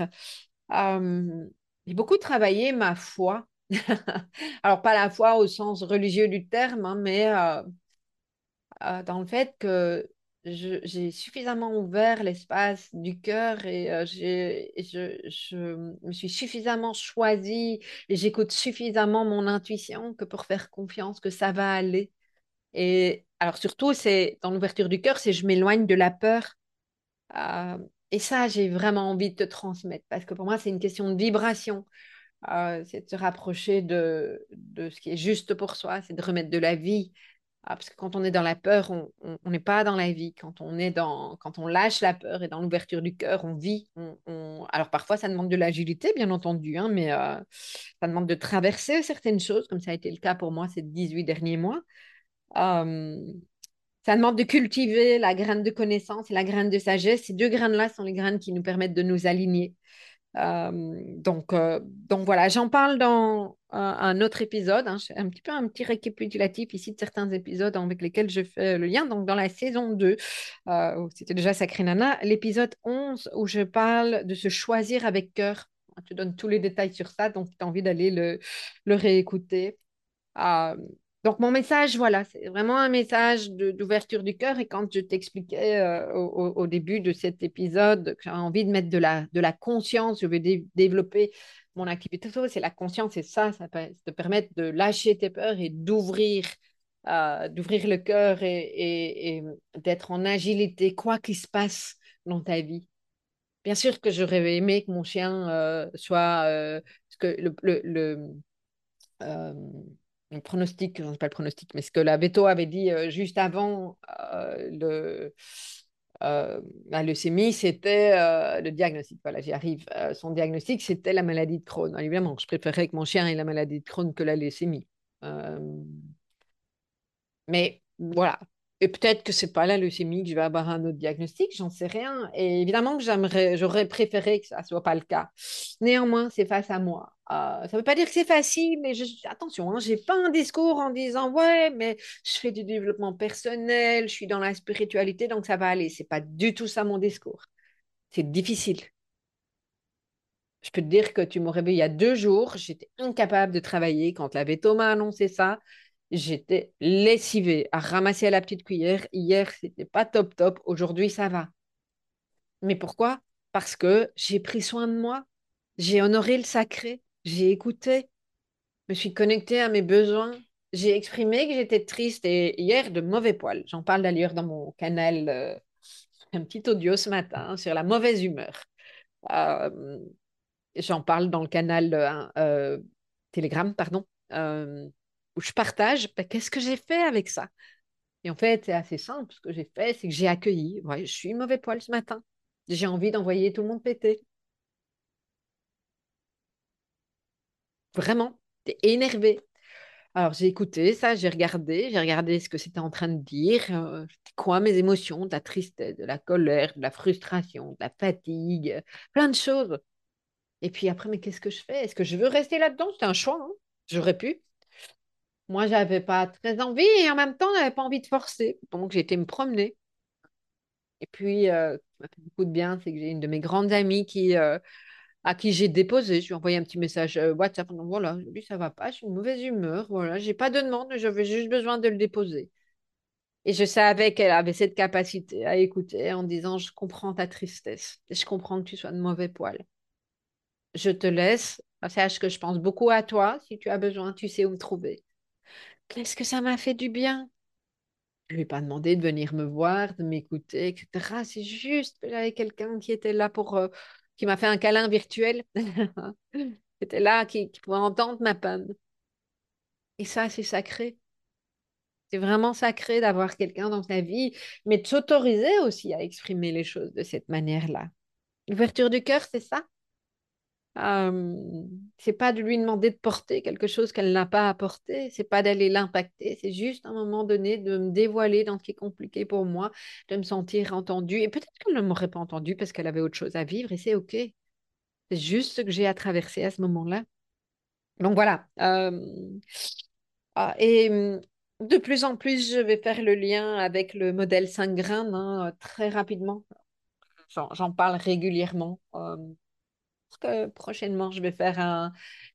Euh, j'ai beaucoup travaillé ma foi. Alors, pas la foi au sens religieux du terme, hein, mais dans le fait que j'ai suffisamment ouvert l'espace du cœur et euh, je, je me suis suffisamment choisie et j'écoute suffisamment mon intuition que pour faire confiance que ça va aller. Et alors surtout, c'est dans l'ouverture du cœur, c'est je m'éloigne de la peur. Euh, et ça, j'ai vraiment envie de te transmettre parce que pour moi, c'est une question de vibration. Euh, c'est de se rapprocher de, de ce qui est juste pour soi, c'est de remettre de la vie. Ah, parce que quand on est dans la peur, on n'est pas dans la vie. Quand on est dans, quand on lâche la peur et dans l'ouverture du cœur, on vit. Alors parfois, ça demande de l'agilité, bien entendu, hein, mais euh, ça demande de traverser certaines choses, comme ça a été le cas pour moi ces 18 derniers mois. Ça demande de cultiver la graine de connaissance et la graine de sagesse. Ces deux graines-là sont les graines qui nous permettent de nous aligner. Euh, donc, euh, donc voilà, j'en parle dans un, autre épisode. hein. Un petit peu un petit récapitulatif ici de certains épisodes avec lesquels je fais le lien. Donc, dans la saison 2, euh, où c'était déjà Sacré Nana, l'épisode 11 où je parle de se choisir avec cœur. Je te donne tous les détails sur ça, donc tu as envie d'aller le, réécouter. Euh, donc, mon message, voilà, c'est vraiment un message d'ouverture du cœur. Et quand je t'expliquais euh, au, début de cet épisode que j'ai envie de mettre de la, de la conscience, je vais dé- développer mon activité, c'est la conscience, c'est ça, ça peut te permettre de lâcher tes peurs et d'ouvrir euh, d'ouvrir le cœur et, d'être en agilité, quoi qu'il se passe dans ta vie. Bien sûr que j'aurais aimé que mon chien euh, soit... que le, le pronostic, non, c'est pas le pronostic, mais ce que la veto avait dit euh, juste avant euh, le, euh, la leucémie, c'était euh, le diagnostic. Voilà, j'y arrive. Euh, son diagnostic, c'était la maladie de Crohn. Alors, évidemment, je préférais que mon chien ait la maladie de Crohn que la leucémie. Euh, mais voilà. Et peut-être que c'est pas la leucémie que je vais avoir un autre diagnostic, j'en sais rien. Et évidemment que j'aimerais, j'aurais préféré que ça soit pas le cas. Néanmoins, c'est face à moi. Euh, ça veut pas dire que c'est facile, mais je, attention, hein, j'ai pas un discours en disant ouais, mais je fais du développement personnel, je suis dans la spiritualité, donc ça va aller. C'est pas du tout ça mon discours. C'est difficile. Je peux te dire que tu m'aurais vu il y a deux jours, j'étais incapable de travailler quand la veto m'a annoncé ça. J'étais lessivée à ramasser à la petite cuillère. Hier, c'était pas top top. Aujourd'hui, ça va. Mais pourquoi? Parce que j'ai pris soin de moi. J'ai honoré le sacré. J'ai écouté. Je me suis connectée à mes besoins. J'ai exprimé que j'étais triste et hier, de mauvais poils. J'en parle d'ailleurs dans mon canal, euh, un petit audio ce matin sur la mauvaise humeur. Euh, j'en parle dans le canal euh, euh, Telegram, pardon. Où je partage ben, qu'est-ce que j'ai fait avec ça? Et en fait, c'est assez simple. Ce que j'ai fait, c'est que j'ai accueilli. Ouais, je suis mauvais poil ce matin. J'ai envie d'envoyer tout le monde péter. Vraiment, t'es énervé. Alors, j'ai écouté ça, j'ai regardé, j'ai regardé ce que c'était en train de dire. Euh, quoi mes émotions, de la tristesse, de la colère, de la frustration, de la fatigue, plein de choses. Et puis après, mais qu'est-ce que je fais? Est-ce que je veux rester là-dedans? C'était un choix, hein. J'aurais pu. Moi, j'avais pas très envie et en même temps, j'avais pas envie de forcer. Donc, été me promener. Et puis, euh, ce qui m'a fait beaucoup de bien, c'est que j'ai une de mes grandes amies qui, euh, à qui j'ai déposé. Je lui ai envoyé un petit message euh, WhatsApp. Donc, voilà, aujourd'hui, ça va pas, je suis une mauvaise humeur. Voilà, j'ai pas de demande, j'avais juste besoin de le déposer. Et je savais qu'elle avait cette capacité à écouter en disant, je comprends ta tristesse je comprends que tu sois de mauvais poil. Je te laisse. Sache que je pense beaucoup à toi. Si tu as besoin, tu sais où me trouver. Qu'est-ce que ça m'a fait du bien? Je lui ai pas demandé de venir me voir, de m'écouter, etc. C'est juste que j'avais quelqu'un qui était là pour, euh, qui m'a fait un câlin virtuel, qui était là, qui, pouvait entendre ma peine. Et ça, c'est sacré. C'est vraiment sacré d'avoir quelqu'un dans sa vie, mais de s'autoriser aussi à exprimer les choses de cette manière-là. L'ouverture du cœur, c'est ça? Euh, c'est pas de lui demander de porter quelque chose qu'elle n'a pas apporté, c'est pas d'aller l'impacter, c'est juste à un moment donné de me dévoiler dans ce qui est compliqué pour moi, de me sentir entendue. Et peut-être qu'elle ne m'aurait pas entendue parce qu'elle avait autre chose à vivre et c'est OK. C'est juste ce que j'ai à traverser à ce moment-là. Donc voilà. Euh, ah, et de plus en plus, je vais faire le lien avec le modèle 5 grains hein, très rapidement. J'en parle régulièrement. Euh, que prochainement, je vais faire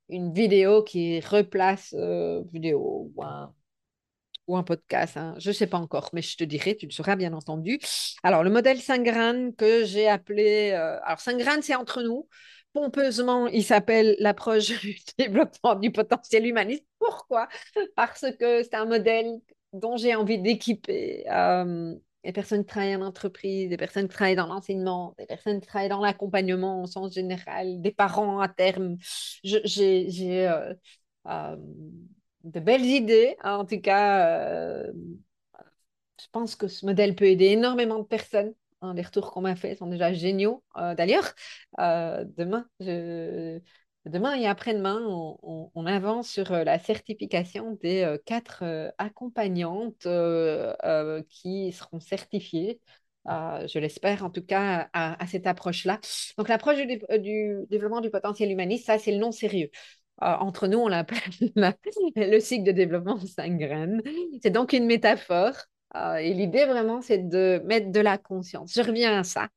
une vidéo qui replace euh, vidéo ou un, podcast. Hein. Je ne sais pas encore, mais je te dirai, tu le sauras bien entendu. Alors, le modèle 5 graines que j'ai appelé. Euh, alors, 5 graines, c'est entre nous. Pompeusement, il s'appelle l'approche du développement du potentiel humaniste. Pourquoi? Parce que c'est un modèle dont j'ai envie d'équiper euh, des personnes qui travaillent en entreprise, des personnes qui travaillent dans l'enseignement, des personnes qui travaillent dans l'accompagnement au sens général, des parents à terme. J'ai euh, euh, de belles idées. En tout cas, euh, je pense que ce modèle peut aider énormément de personnes. Hein, les retours qu'on m'a fait sont déjà géniaux. D'ailleurs, demain, je Demain et après-demain, on, avance sur euh, la certification des euh, quatre euh, accompagnantes qui seront certifiées, je l'espère en tout cas, à, cette approche-là. Donc l'approche du, développement du potentiel humaniste, ça c'est le nom sérieux. entre nous, on l'appelle le cycle de développement 5 graines. C'est donc une métaphore. et l'idée vraiment, c'est de mettre de la conscience. Je reviens à ça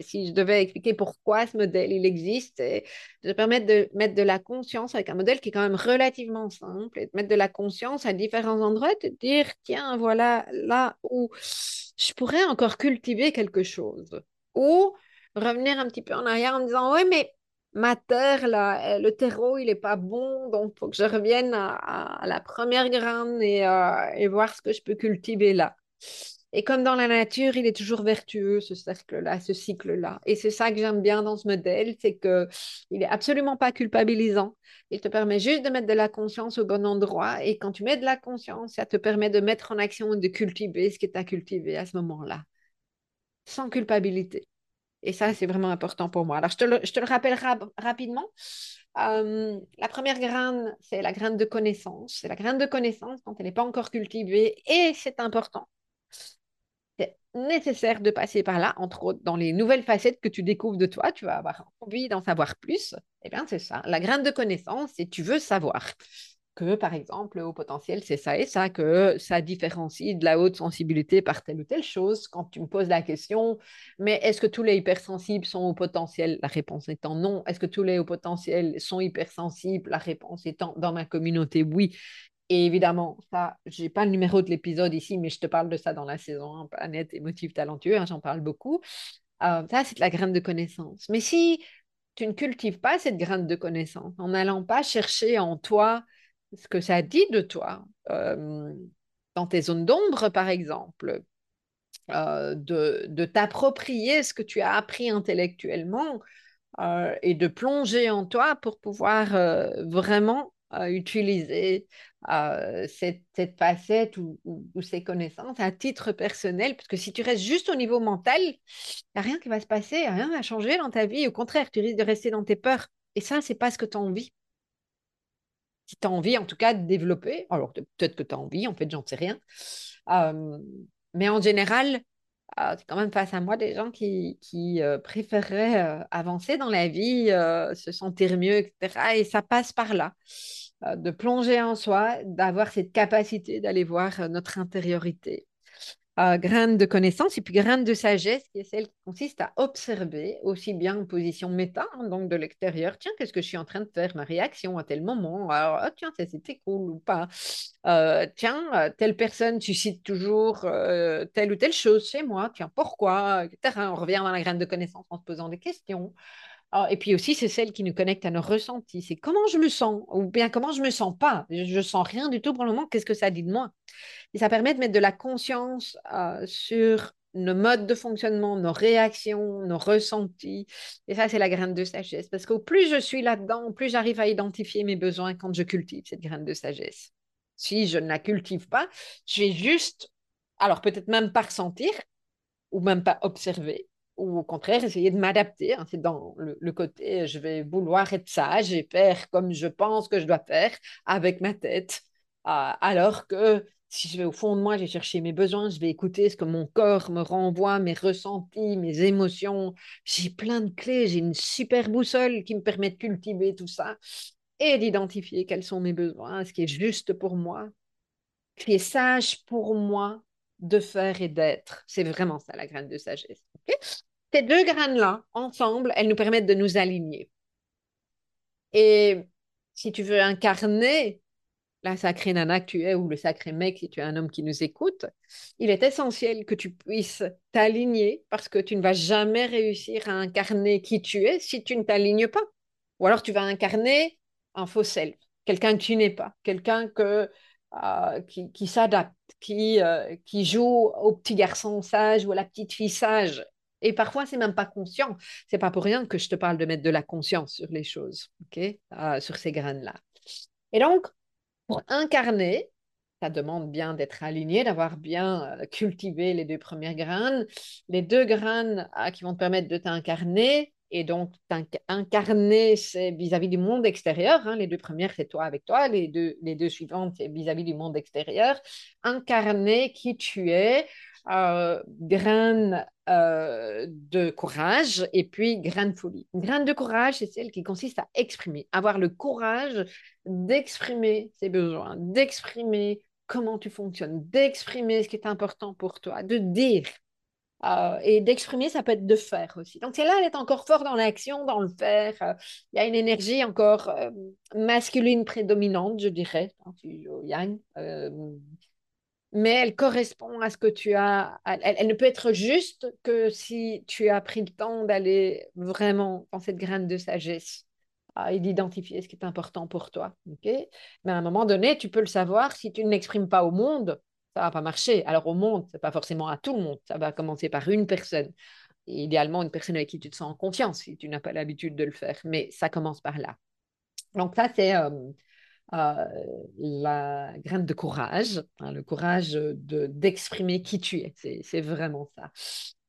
si je devais expliquer pourquoi ce modèle il existe, c'est de permettre de mettre de la conscience avec un modèle qui est quand même relativement simple et de mettre de la conscience à différents endroits, de dire tiens voilà là où je pourrais encore cultiver quelque chose ou revenir un petit peu en arrière en me disant ouais mais ma terre, là, le terreau, il n'est pas bon, donc faut que je revienne à, la première graine et, euh, et voir ce que je peux cultiver là. Et comme dans la nature, il est toujours vertueux, ce cercle-là, ce cycle-là. Et c'est ça que j'aime bien dans ce modèle, c'est qu'il n'est absolument pas culpabilisant. Il te permet juste de mettre de la conscience au bon endroit. Et quand tu mets de la conscience, ça te permet de mettre en action et de cultiver ce qui est à cultiver à ce moment-là, sans culpabilité. Et ça, c'est vraiment important pour moi. Alors, je te le, rappelle rapidement. La première graine, c'est la graine de connaissance. C'est la graine de connaissance quand elle n'est pas encore cultivée. Et c'est important nécessaire de passer par là, entre autres dans les nouvelles facettes que tu découvres de toi, tu vas avoir envie d'en savoir plus. Eh bien, c'est ça, la graine de connaissance, et tu veux savoir que, par exemple, au potentiel, c'est ça et ça, que ça différencie de la haute sensibilité par telle ou telle chose. Quand tu me poses la question, mais est-ce que tous les hypersensibles sont au potentiel? La réponse étant non. Est-ce que tous les hauts potentiels sont hypersensibles? La réponse étant dans ma communauté, oui. Et évidemment, ça, je n'ai pas le numéro de l'épisode ici, mais je te parle de ça dans la saison 1, Planète émotive talentueux, hein, j'en parle beaucoup. Euh, ça, c'est de la graine de connaissance. Mais si tu ne cultives pas cette graine de connaissance, en n'allant pas chercher en toi ce que ça dit de toi, euh, dans tes zones d'ombre, par exemple, euh, de t'approprier ce que tu as appris intellectuellement et de plonger en toi pour pouvoir vraiment utiliser euh, cette, cette, facette ou, ces connaissances à titre personnel, parce que si tu restes juste au niveau mental, il n'y a rien qui va se passer, rien va changer dans ta vie. Au contraire, tu risques de rester dans tes peurs. Et ça, c'est pas ce que tu as envie. Si tu as envie, en tout cas, de développer, alors peut-être que tu as envie, en fait, j'en sais rien. Euh, mais en général, euh, c'est quand même face à moi des gens qui, qui préféreraient avancer dans la vie, se sentir mieux, etc. Et ça passe par là. Euh, de plonger en soi, d'avoir cette capacité d'aller voir euh, notre intériorité. Euh, graine de connaissance et puis graine de sagesse, qui est celle qui consiste à observer aussi bien en position méta, hein, donc de l'extérieur, tiens, qu'est-ce que je suis en train de faire, ma réaction à tel moment, alors, ah, tiens, ça c'était cool ou pas, euh, tiens, euh, telle personne suscite toujours telle ou telle chose chez moi, tiens, pourquoi, etc. On revient dans la graine de connaissance en se posant des questions. Ah, et puis aussi, c'est celle qui nous connecte à nos ressentis. C'est comment je me sens, ou bien comment je me sens pas. Je, ne sens rien du tout pour le moment. Qu'est-ce que ça dit de moi? Et ça permet de mettre de la conscience euh, sur nos modes de fonctionnement, nos réactions, nos ressentis. Et ça, c'est la graine de sagesse. Parce qu'au plus je suis là-dedans, plus j'arrive à identifier mes besoins quand je cultive cette graine de sagesse. Si je ne la cultive pas, je vais juste, alors peut-être même pas ressentir, ou même pas observer, ou au contraire essayer de m'adapter. Hein. C'est dans le, côté je vais vouloir être sage et faire comme je pense que je dois faire avec ma tête. Ah, alors que si je vais au fond de moi, je vais chercher mes besoins, je vais écouter ce que mon corps me renvoie, mes ressentis, mes émotions. J'ai plein de clés, j'ai une super boussole qui me permet de cultiver tout ça et d'identifier quels sont mes besoins, ce qui est juste pour moi, ce qui est sage pour moi de faire et d'être. C'est vraiment ça la graine de sagesse. Ces deux graines-là, ensemble, elles nous permettent de nous aligner. Et si tu veux incarner la sacrée nana que tu es ou le sacré mec si tu es un homme qui nous écoute, il est essentiel que tu puisses t'aligner parce que tu ne vas jamais réussir à incarner qui tu es si tu ne t'alignes pas. Ou alors tu vas incarner un faux self, quelqu'un que tu n'es pas, quelqu'un que euh, qui, s'adapte, qui, euh, qui joue au petit garçon sage ou à la petite fille sage. Et parfois, c'est même pas conscient. C'est pas pour rien que je te parle de mettre de la conscience sur les choses, euh, sur ces graines-là. Et donc, pour incarner, ça demande bien d'être aligné, d'avoir bien cultivé les deux premières graines. Les deux graines qui vont te permettre de t'incarner, et donc, incarner, c'est vis-à-vis du monde extérieur. Hein. Les deux premières, c'est toi avec toi. Les deux, les deux suivantes, c'est vis-à-vis du monde extérieur. Incarner qui tu es, euh, euh, de courage et puis graine de folie. Graine de courage, c'est celle qui consiste à exprimer, avoir le courage d'exprimer ses besoins, d'exprimer comment tu fonctionnes, d'exprimer ce qui est important pour toi, de dire euh, et d'exprimer, ça peut être de faire aussi. Donc, c'est là, elle est encore fort dans l'action, dans le faire. Euh, il y a une énergie encore masculine prédominante, je dirais, hein, yang. Mais elle correspond à ce que tu as. Elle, ne peut être juste que si tu as pris le temps d'aller vraiment dans cette graine de sagesse et d'identifier ce qui est important pour toi. Mais à un moment donné, tu peux le savoir si tu ne l'exprimes pas au monde ça va pas marcher. Alors au monde, c'est pas forcément à tout le monde. Ça va commencer par une personne. idéalement, une personne avec qui tu te sens en confiance si tu n'as pas l'habitude de le faire. Mais ça commence par là. Donc ça, c'est euh, euh, la graine de courage, hein, le courage de, d'exprimer qui tu es. C'est, vraiment ça.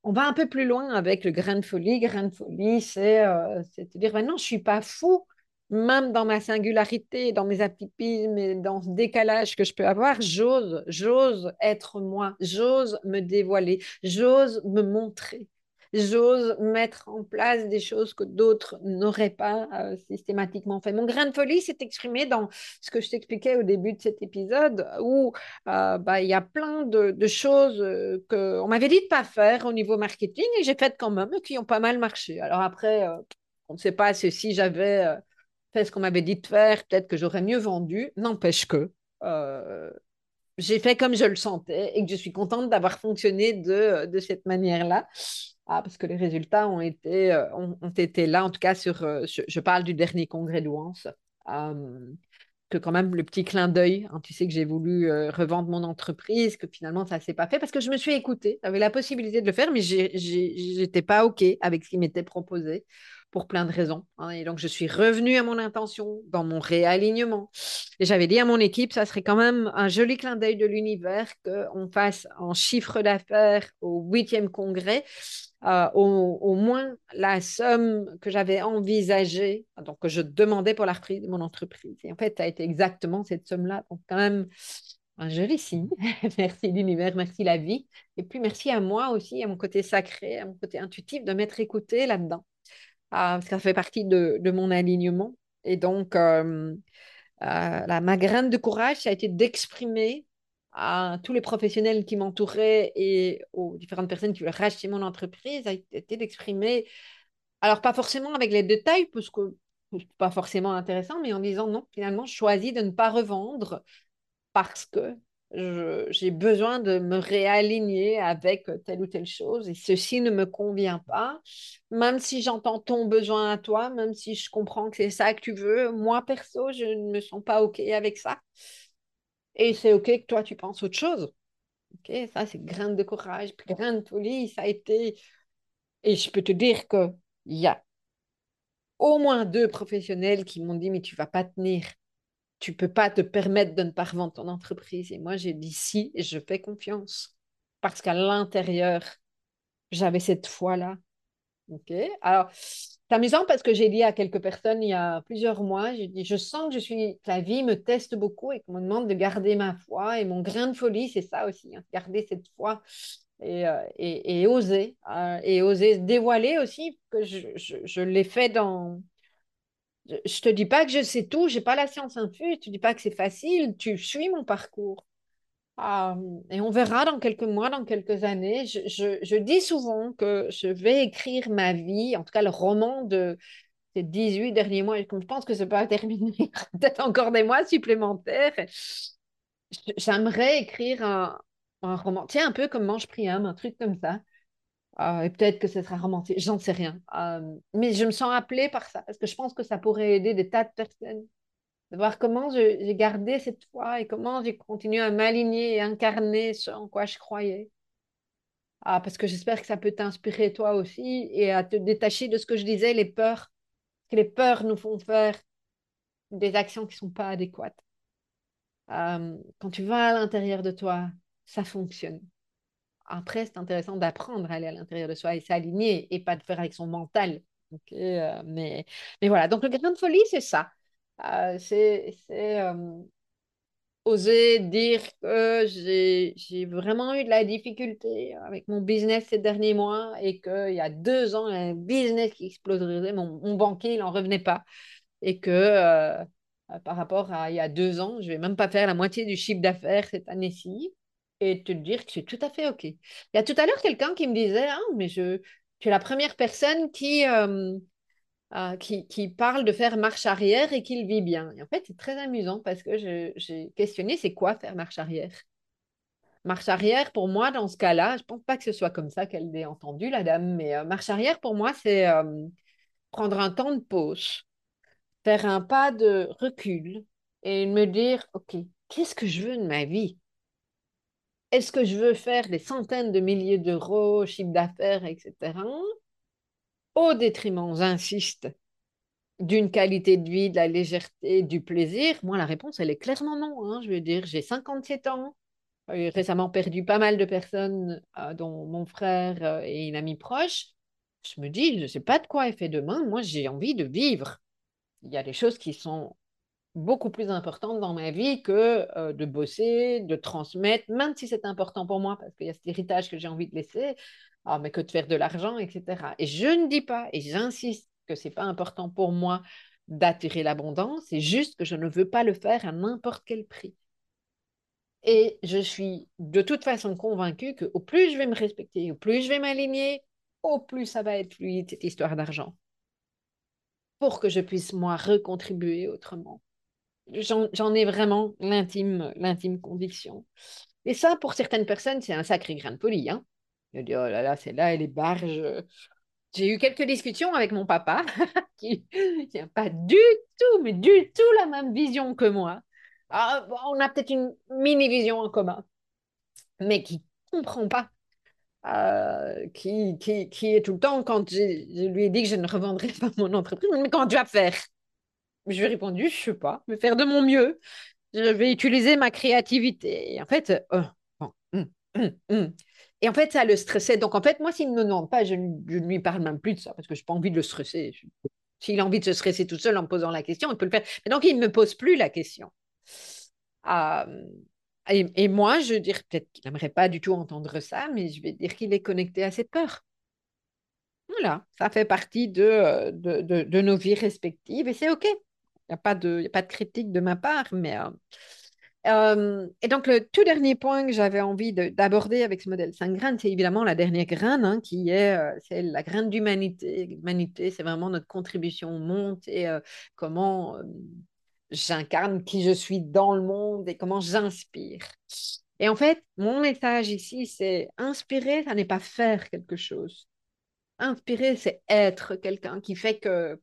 On va un peu plus loin avec le grain de folie. Grain de folie, c'est, euh, de dire, maintenant, je suis pas fou même dans ma singularité, dans mes atypismes et dans ce décalage que je peux avoir, j'ose, j'ose être moi, j'ose me dévoiler, j'ose me montrer, j'ose mettre en place des choses que d'autres n'auraient pas euh, systématiquement fait. Mon grain de folie s'est exprimé dans ce que je t'expliquais au début de cet épisode, où euh, bah, il y a plein de, choses euh, qu'on m'avait dit de pas faire au niveau marketing et j'ai faites quand même, qui ont pas mal marché. Alors après, on ne sait pas si j'avais ce qu'on m'avait dit de faire, peut-être que j'aurais mieux vendu. N'empêche que j'ai fait comme je le sentais et que je suis contente d'avoir fonctionné de, de cette manière-là. Ah, parce que les résultats ont été, euh, ont, été là, en tout cas sur, euh, je, parle du dernier congrès de que quand même le petit clin d'œil, hein, tu sais que j'ai voulu revendre mon entreprise, que finalement ça ne s'est pas fait parce que je me suis écoutée, j'avais la possibilité de le faire, mais je n'étais pas OK avec ce qui m'était proposé pour plein de raisons. Hein. Et donc, je suis revenue à mon intention, dans mon réalignement. Et j'avais dit à mon équipe, ça serait quand même un joli clin d'œil de l'univers qu'on fasse en chiffre d'affaires au huitième congrès, euh, au, moins la somme que j'avais envisagée, donc que je demandais pour la reprise de mon entreprise. Et en fait, ça a été exactement cette somme-là. Donc, quand même, un joli signe. merci l'univers, merci la vie. Et puis, merci à moi aussi, à mon côté sacré, à mon côté intuitif, de m'être écouté là-dedans. Parce que ça fait partie de, mon alignement. Et donc, euh, euh, la, ma graine de courage, ça a été d'exprimer à tous les professionnels qui m'entouraient et aux différentes personnes qui voulaient racheter mon entreprise a été d'exprimer, alors pas forcément avec les détails, parce que pas forcément intéressant, mais en disant non, finalement, je choisis de ne pas revendre parce que j'ai besoin de me réaligner avec telle ou telle chose et ceci ne me convient pas. Même si j'entends ton besoin à toi, même si je comprends que c'est ça que tu veux, moi perso, je ne me sens pas OK avec ça. Et c'est OK que toi, tu penses autre chose. OK, ça, c'est grain de courage, grain de folie. Ça a été. Et je peux te dire qu'il y a au moins deux professionnels qui m'ont dit Mais tu vas pas tenir. Tu peux pas te permettre de ne pas revendre ton entreprise. Et moi, j'ai dit Si, je fais confiance. Parce qu'à l'intérieur, j'avais cette foi-là. OK, alors c'est amusant parce que j'ai dit à quelques personnes il y a plusieurs mois, j'ai dit, je sens que je suis, la vie me teste beaucoup et qu'on me demande de garder ma foi. Et mon grain de folie, c'est ça aussi, hein, garder cette foi et, euh, et, et oser. Euh, et oser dévoiler aussi, que je, l'ai fait dans... Je ne te dis pas que je sais tout, je n'ai pas la science infuse, te dis pas que c'est facile, tu suis mon parcours. Ah, et on verra dans quelques mois, dans quelques années. Je, je, dis souvent que je vais écrire ma vie, en tout cas le roman de ces 18 derniers mois. Et je pense que ce n'est pas terminé, peut-être encore des mois supplémentaires. J'aimerais écrire un, un, roman, tiens, un peu comme Mange Priam, un truc comme ça. Ah, et peut-être que ce sera romantique, j'en sais rien. Ah, mais je me sens appelée par ça, parce que je pense que ça pourrait aider des tas de personnes de voir comment j'ai gardé cette foi et comment j'ai continué à m'aligner et incarner ce en quoi je croyais. Ah, parce que j'espère que ça peut t'inspirer toi aussi et à te détacher de ce que je disais, les peurs. que les peurs nous font faire des actions qui ne sont pas adéquates. Euh, quand tu vas à l'intérieur de toi, ça fonctionne. Après, c'est intéressant d'apprendre à aller à l'intérieur de soi et s'aligner et pas de faire avec son mental. Euh, mais, mais voilà, donc le grain de folie, c'est ça. Euh, c'est euh, oser dire que j'ai vraiment eu de la difficulté avec mon business ces derniers mois et qu'il y a deux ans, un business qui exploserait, mon, mon banquier, il n'en revenait pas. Et que euh, par rapport à il y a deux ans, je ne vais même pas faire la moitié du chiffre d'affaires cette année-ci et te dire que c'est tout à fait OK. Il y a tout à l'heure quelqu'un qui me disait, ah, mais je, tu es la première personne qui, euh, qui, qui, parle de faire marche arrière et qu'il vit bien. Et en fait, c'est très amusant parce que j'ai questionné c'est quoi faire marche arrière? Marche arrière, pour moi, dans ce cas-là, je ne pense pas que ce soit comme ça qu'elle l'ait entendu, la dame, mais euh, marche arrière, pour moi, c'est euh, prendre un temps de pause, faire un pas de recul et me dire, OK, qu'est-ce que je veux de ma vie? Est-ce que je veux faire des centaines de milliers d'euros, chiffre d'affaires, etc au détriment, j'insiste, d'une qualité de vie, de la légèreté, du plaisir? Moi, la réponse, elle est clairement non. Hein. Je veux dire, j'ai 57 ans, j'ai récemment perdu pas mal de personnes, euh, dont mon frère euh, et une amie proche. Je me dis, je ne sais pas de quoi est fait demain. Moi, j'ai envie de vivre. Il y a des choses qui sont beaucoup plus importantes dans ma vie que euh, de bosser, de transmettre, même si c'est important pour moi, parce qu'il y a cet héritage que j'ai envie de laisser. Ah, mais que de faire de l'argent, etc. Et je ne dis pas, et j'insiste que ce n'est pas important pour moi d'attirer l'abondance, c'est juste que je ne veux pas le faire à n'importe quel prix. Et je suis de toute façon convaincue que au plus je vais me respecter, au plus je vais m'aligner, au plus ça va être fluide, cette histoire d'argent. Pour que je puisse, moi, recontribuer autrement. J'en ai vraiment l'intime, conviction. Et ça, pour certaines personnes, c'est un sacré grain de folie. Hein je dit, oh là là, c'est là, elle est barge. J'ai eu quelques discussions avec mon papa qui n'a pas du tout, mais du tout la même vision que moi. Ah, on a peut-être une mini-vision en commun, mais qui ne comprend pas. Euh, qui, qui, qui, est tout le temps, quand je lui ai dit que je ne revendrai pas mon entreprise, mais comment tu vas faire? Je lui ai répondu, je ne sais pas, je vais faire de mon mieux. Je vais utiliser ma créativité. Et en fait, euh, bon, hum, hum, hum. Et en fait, ça le stressait. Donc, en fait, moi, s'il ne me demande pas, je ne lui parle même plus de ça parce que je n'ai pas envie de le stresser. S'il a envie de se stresser tout seul en me posant la question, il peut le faire. Mais donc, il ne me pose plus la question. Euh, et, moi, je veux dire, peut-être qu'il n'aimerait pas du tout entendre ça, mais je vais dire qu'il est connecté à cette peur. Voilà, ça fait partie de, de, de, nos vies respectives et c'est OK. Il n'y a, a pas de critique de ma part, mais euh, Euh, et donc, le tout dernier point que j'avais envie d'aborder avec ce modèle 5 graines, c'est évidemment la dernière graine, hein, qui est, euh, la graine d'humanité. L'humanité, c'est vraiment notre contribution au monde et euh, comment j'incarne qui je suis dans le monde et comment j'inspire. Et en fait, mon message ici, c'est inspirer, ça n'est pas faire quelque chose. Inspirer, c'est être quelqu'un qui fait que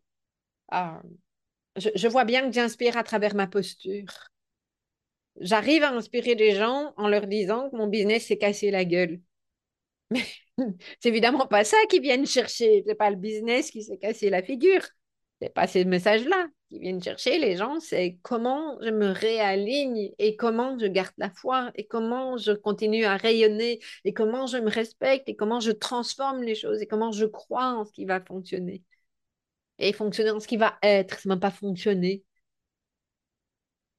ah, je, vois bien que j'inspire à travers ma posture. J'arrive à inspirer des gens en leur disant que mon business s'est cassé la gueule. Mais c'est évidemment pas ça qu'ils viennent chercher. C'est pas le business qui s'est cassé la figure. C'est pas ces messages-là qui viennent chercher les gens. C'est comment je me réaligne et comment je garde la foi et comment je continue à rayonner et comment je me respecte et comment je transforme les choses et comment je crois en ce qui va fonctionner et fonctionner dans ce qui va être, c'est même pas fonctionner.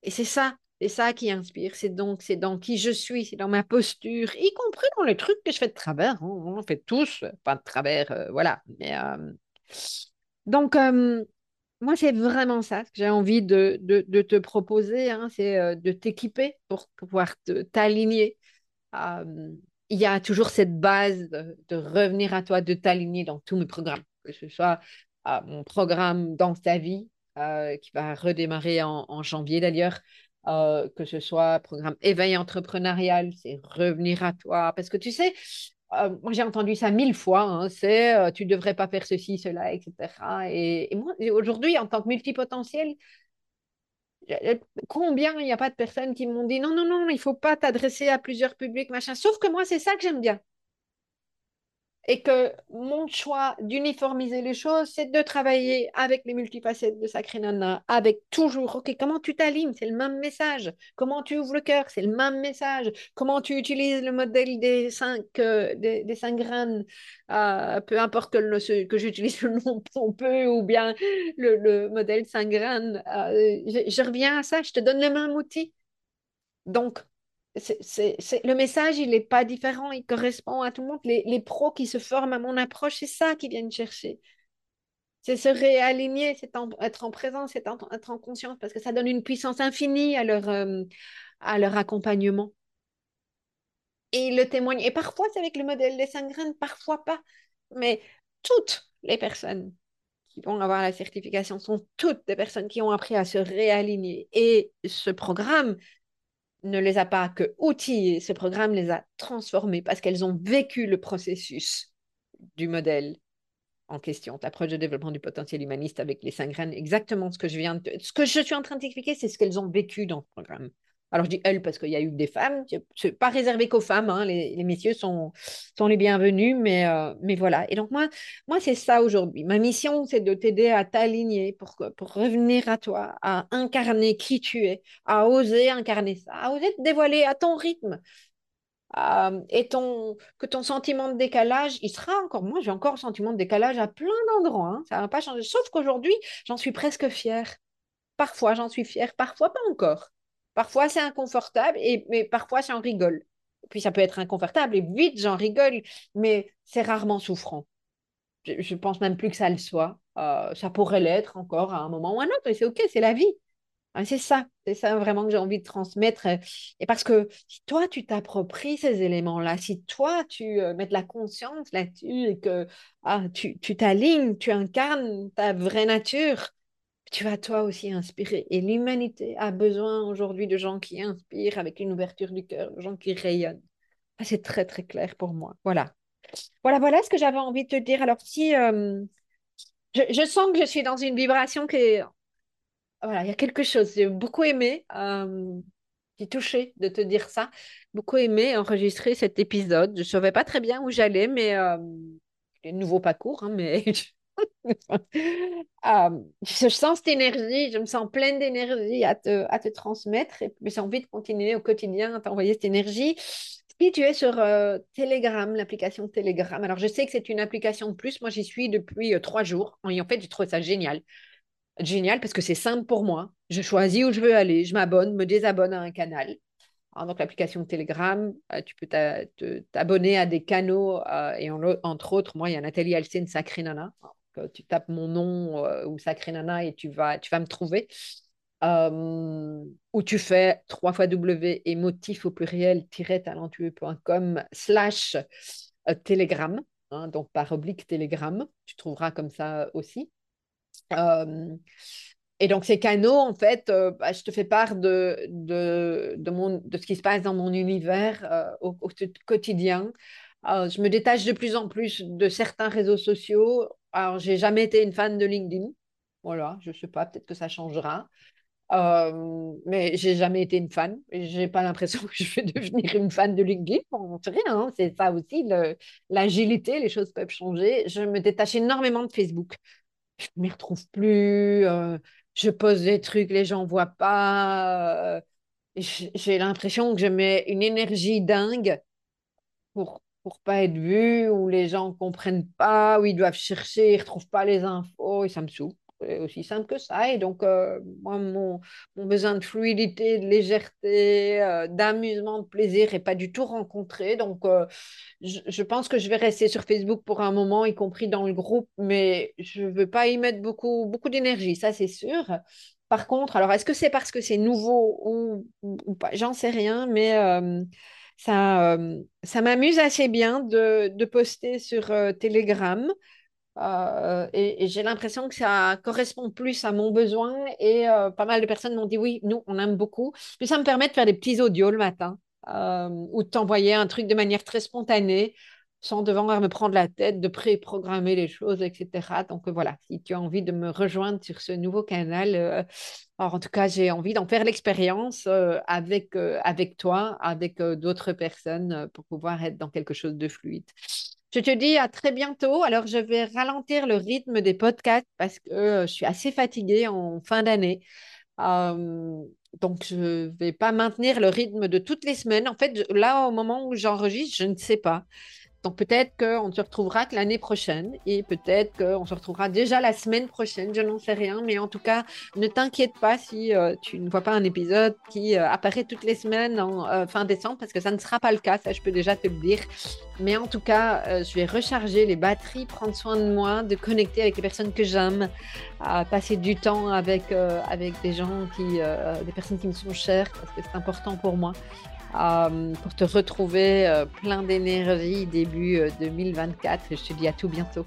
Et c'est ça, c'est ça qui inspire. C'est donc, c'est dans qui je suis, c'est dans ma posture, y compris dans les trucs que je fais de travers. Hein. On fait tous, pas de travers, euh, voilà. Mais, euh, donc, euh, moi, c'est vraiment ça que j'ai envie de, de, te proposer, hein, c'est de t'équiper pour pouvoir t'aligner. il y a toujours cette base de, de revenir à toi, de t'aligner dans tous mes programmes, que ce soit mon programme Dans ta vie, euh, qui va redémarrer en, janvier d'ailleurs, euh, que ce soit programme éveil entrepreneurial, c'est revenir à toi. Parce que tu sais, euh, moi j'ai entendu ça mille fois, hein, c'est tu ne devrais pas faire ceci, cela, etc. Et, et moi, aujourd'hui, en tant que multipotentiel, combien il n'y a pas de personnes qui m'ont dit non, non, non, il ne faut pas t'adresser à plusieurs publics, machin. Sauf que moi, c'est ça que j'aime bien et que mon choix d'uniformiser les choses, c'est de travailler avec les multifacettes de Sacré Nana, avec toujours, OK, comment tu t'alignes, c'est le même message. Comment tu ouvres le cœur, c'est le même message. Comment tu utilises le modèle des cinq, euh, des, cinq graines, euh, peu importe que, que j'utilise le nom pompeux ou bien le, modèle cinq graines, euh, je reviens à ça, je te donne le même outil. Donc, c'est, le message, il n'est pas différent, il correspond à tout le monde. Les, pros qui se forment à mon approche, c'est ça qu'ils viennent chercher. C'est se réaligner, c'est être en présence, c'est être en conscience, parce que ça donne une puissance infinie à leur, euh, à leur accompagnement. Et ils le témoignent. Et parfois, c'est avec le modèle des cinq graines, parfois pas. Mais toutes les personnes qui vont avoir la certification sont toutes des personnes qui ont appris à se réaligner. Et ce programme, ne les a pas que outillés, ce programme les a transformés parce qu'elles ont vécu le processus du modèle en question, l'approche de développement du potentiel humaniste avec les cinq graines, exactement ce que je viens. Ce que je suis en train d'expliquer, c'est ce qu'elles ont vécu dans ce programme. Alors je dis elles parce qu'il y a eu des femmes, c'est pas réservé qu'aux femmes, hein. les, messieurs sont, sont les bienvenus, mais, euh, mais voilà. Et donc moi, moi c'est ça aujourd'hui. Ma mission, c'est de t'aider à t'aligner pour, pour revenir à toi, à incarner qui tu es, à oser incarner ça, à oser te dévoiler à ton rythme. Et ton, que ton sentiment de décalage, il sera encore, moi j'ai encore le sentiment de décalage à plein d'endroits, hein. ça va pas changer, sauf qu'aujourd'hui, j'en suis presque fière. Parfois, j'en suis fière, parfois pas encore. Parfois, c'est inconfortable, et, mais parfois, j'en rigole. puis, ça peut être inconfortable, et vite, j'en rigole, mais c'est rarement souffrant. Je ne pense même plus que ça le soit. Euh, ça pourrait l'être encore à un moment ou à un autre, et c'est OK, c'est la vie. Hein, c'est ça, c'est ça vraiment que j'ai envie de transmettre. Et parce que si toi, tu t'appropries ces éléments-là, si toi, tu euh, mets de la conscience là-dessus et que ah, tu t'alignes, tu incarnes ta vraie nature, tu vas toi aussi inspirer. Et l'humanité a besoin aujourd'hui de gens qui inspirent avec une ouverture du cœur, de gens qui rayonnent. Ah, c'est très, très clair pour moi. Voilà. Voilà, voilà ce que j'avais envie de te dire. Alors, si euh, je, sens que je suis dans une vibration qui est. Voilà, il y a quelque chose. J'ai beaucoup aimé. Euh, j'ai touché de te dire ça. Beaucoup aimé enregistrer cet épisode. Je ne savais pas très bien où j'allais, mais euh, nouveau parcours, hein, mais Euh, je sens cette énergie, je me sens pleine d'énergie à te, à te transmettre et j'ai envie de continuer au quotidien à t'envoyer cette énergie. Si tu es sur euh, Telegram, l'application Telegram, alors je sais que c'est une application de plus, moi j'y suis depuis euh, trois jours et en fait j'ai trouvé ça génial. Génial parce que c'est simple pour moi. Je choisis où je veux aller, je m'abonne, me désabonne à un canal. donc l'application Telegram, tu peux t'abonner à des canaux et entre autres, moi il y a Nathalie Alcine Sacré Nana tu tapes mon nom euh, ou Sacré Nana et tu vas, tu vas me trouver. où tu fais 3 fois W et au pluriel talentueux.com slash Telegram, hein, donc par oblique Telegram, tu trouveras comme ça aussi. Et donc, ces canaux, en fait, euh, bah, je te fais part de, de, de, mon, de ce qui se passe dans mon univers euh, au, quotidien. Euh, je me détache de plus en plus de certains réseaux sociaux. Alors, j'ai jamais été une fan de LinkedIn. Voilà, je ne sais pas, peut-être que ça changera. mais j'ai jamais été une fan. J'ai pas l'impression que je vais devenir une fan de LinkedIn. Bon, rien, hein. c'est ça aussi, l'agilité, les choses peuvent changer. Je me détache énormément de Facebook je ne m'y retrouve plus je pose des trucs, les gens voient pas. Euh, j'ai l'impression que je mets une énergie dingue pour pour pas être vu, ou les gens ne comprennent pas, ou ils doivent chercher, ils retrouvent pas les infos, et ça me saoule aussi simple que ça. Et donc, euh, moi, mon, mon, besoin de fluidité, de légèreté, euh, d'amusement, de plaisir n'est pas du tout rencontré. Donc, euh, je, je, pense que je vais rester sur Facebook pour un moment, y compris dans le groupe, mais je ne veux pas y mettre beaucoup, beaucoup d'énergie, ça c'est sûr. Par contre, alors est-ce que c'est parce que c'est nouveau ou, ou, pas? J'en sais rien, mais ça, ça m'amuse assez bien de, de poster sur Telegram. Euh, et, j'ai l'impression que ça correspond plus à mon besoin et euh, pas mal de personnes m'ont dit oui, nous, on aime beaucoup. Puis ça me permet de faire des petits audios le matin euh, ou de t'envoyer un truc de manière très spontanée sans devoir me prendre la tête, de pré-programmer les choses, etc. Donc voilà, si tu as envie de me rejoindre sur ce nouveau canal, alors en tout cas, j'ai envie d'en faire l'expérience avec, avec toi, avec d'autres personnes pour pouvoir être dans quelque chose de fluide. Je te dis à très bientôt. Alors, je vais ralentir le rythme des podcasts parce que euh, je suis assez fatiguée en fin d'année. Euh, donc, je ne vais pas maintenir le rythme de toutes les semaines. En fait, là, au moment où j'enregistre, je ne sais pas. Donc peut-être qu'on se retrouvera que l'année prochaine et peut-être qu'on se retrouvera déjà la semaine prochaine, je n'en sais rien. Mais en tout cas, ne t'inquiète pas si euh, tu ne vois pas un épisode qui euh, apparaît toutes les semaines en euh, fin décembre parce que ça ne sera pas le cas, ça je peux déjà te le dire. Mais en tout cas, je vais recharger les batteries, prendre soin de moi, de connecter avec les personnes que j'aime, passer du temps avec, avec des gens qui, des personnes qui me sont chères parce que c'est important pour moi. Euh, pour te retrouver euh, plein d'énergie début 2024. Euh, je te dis à tout bientôt.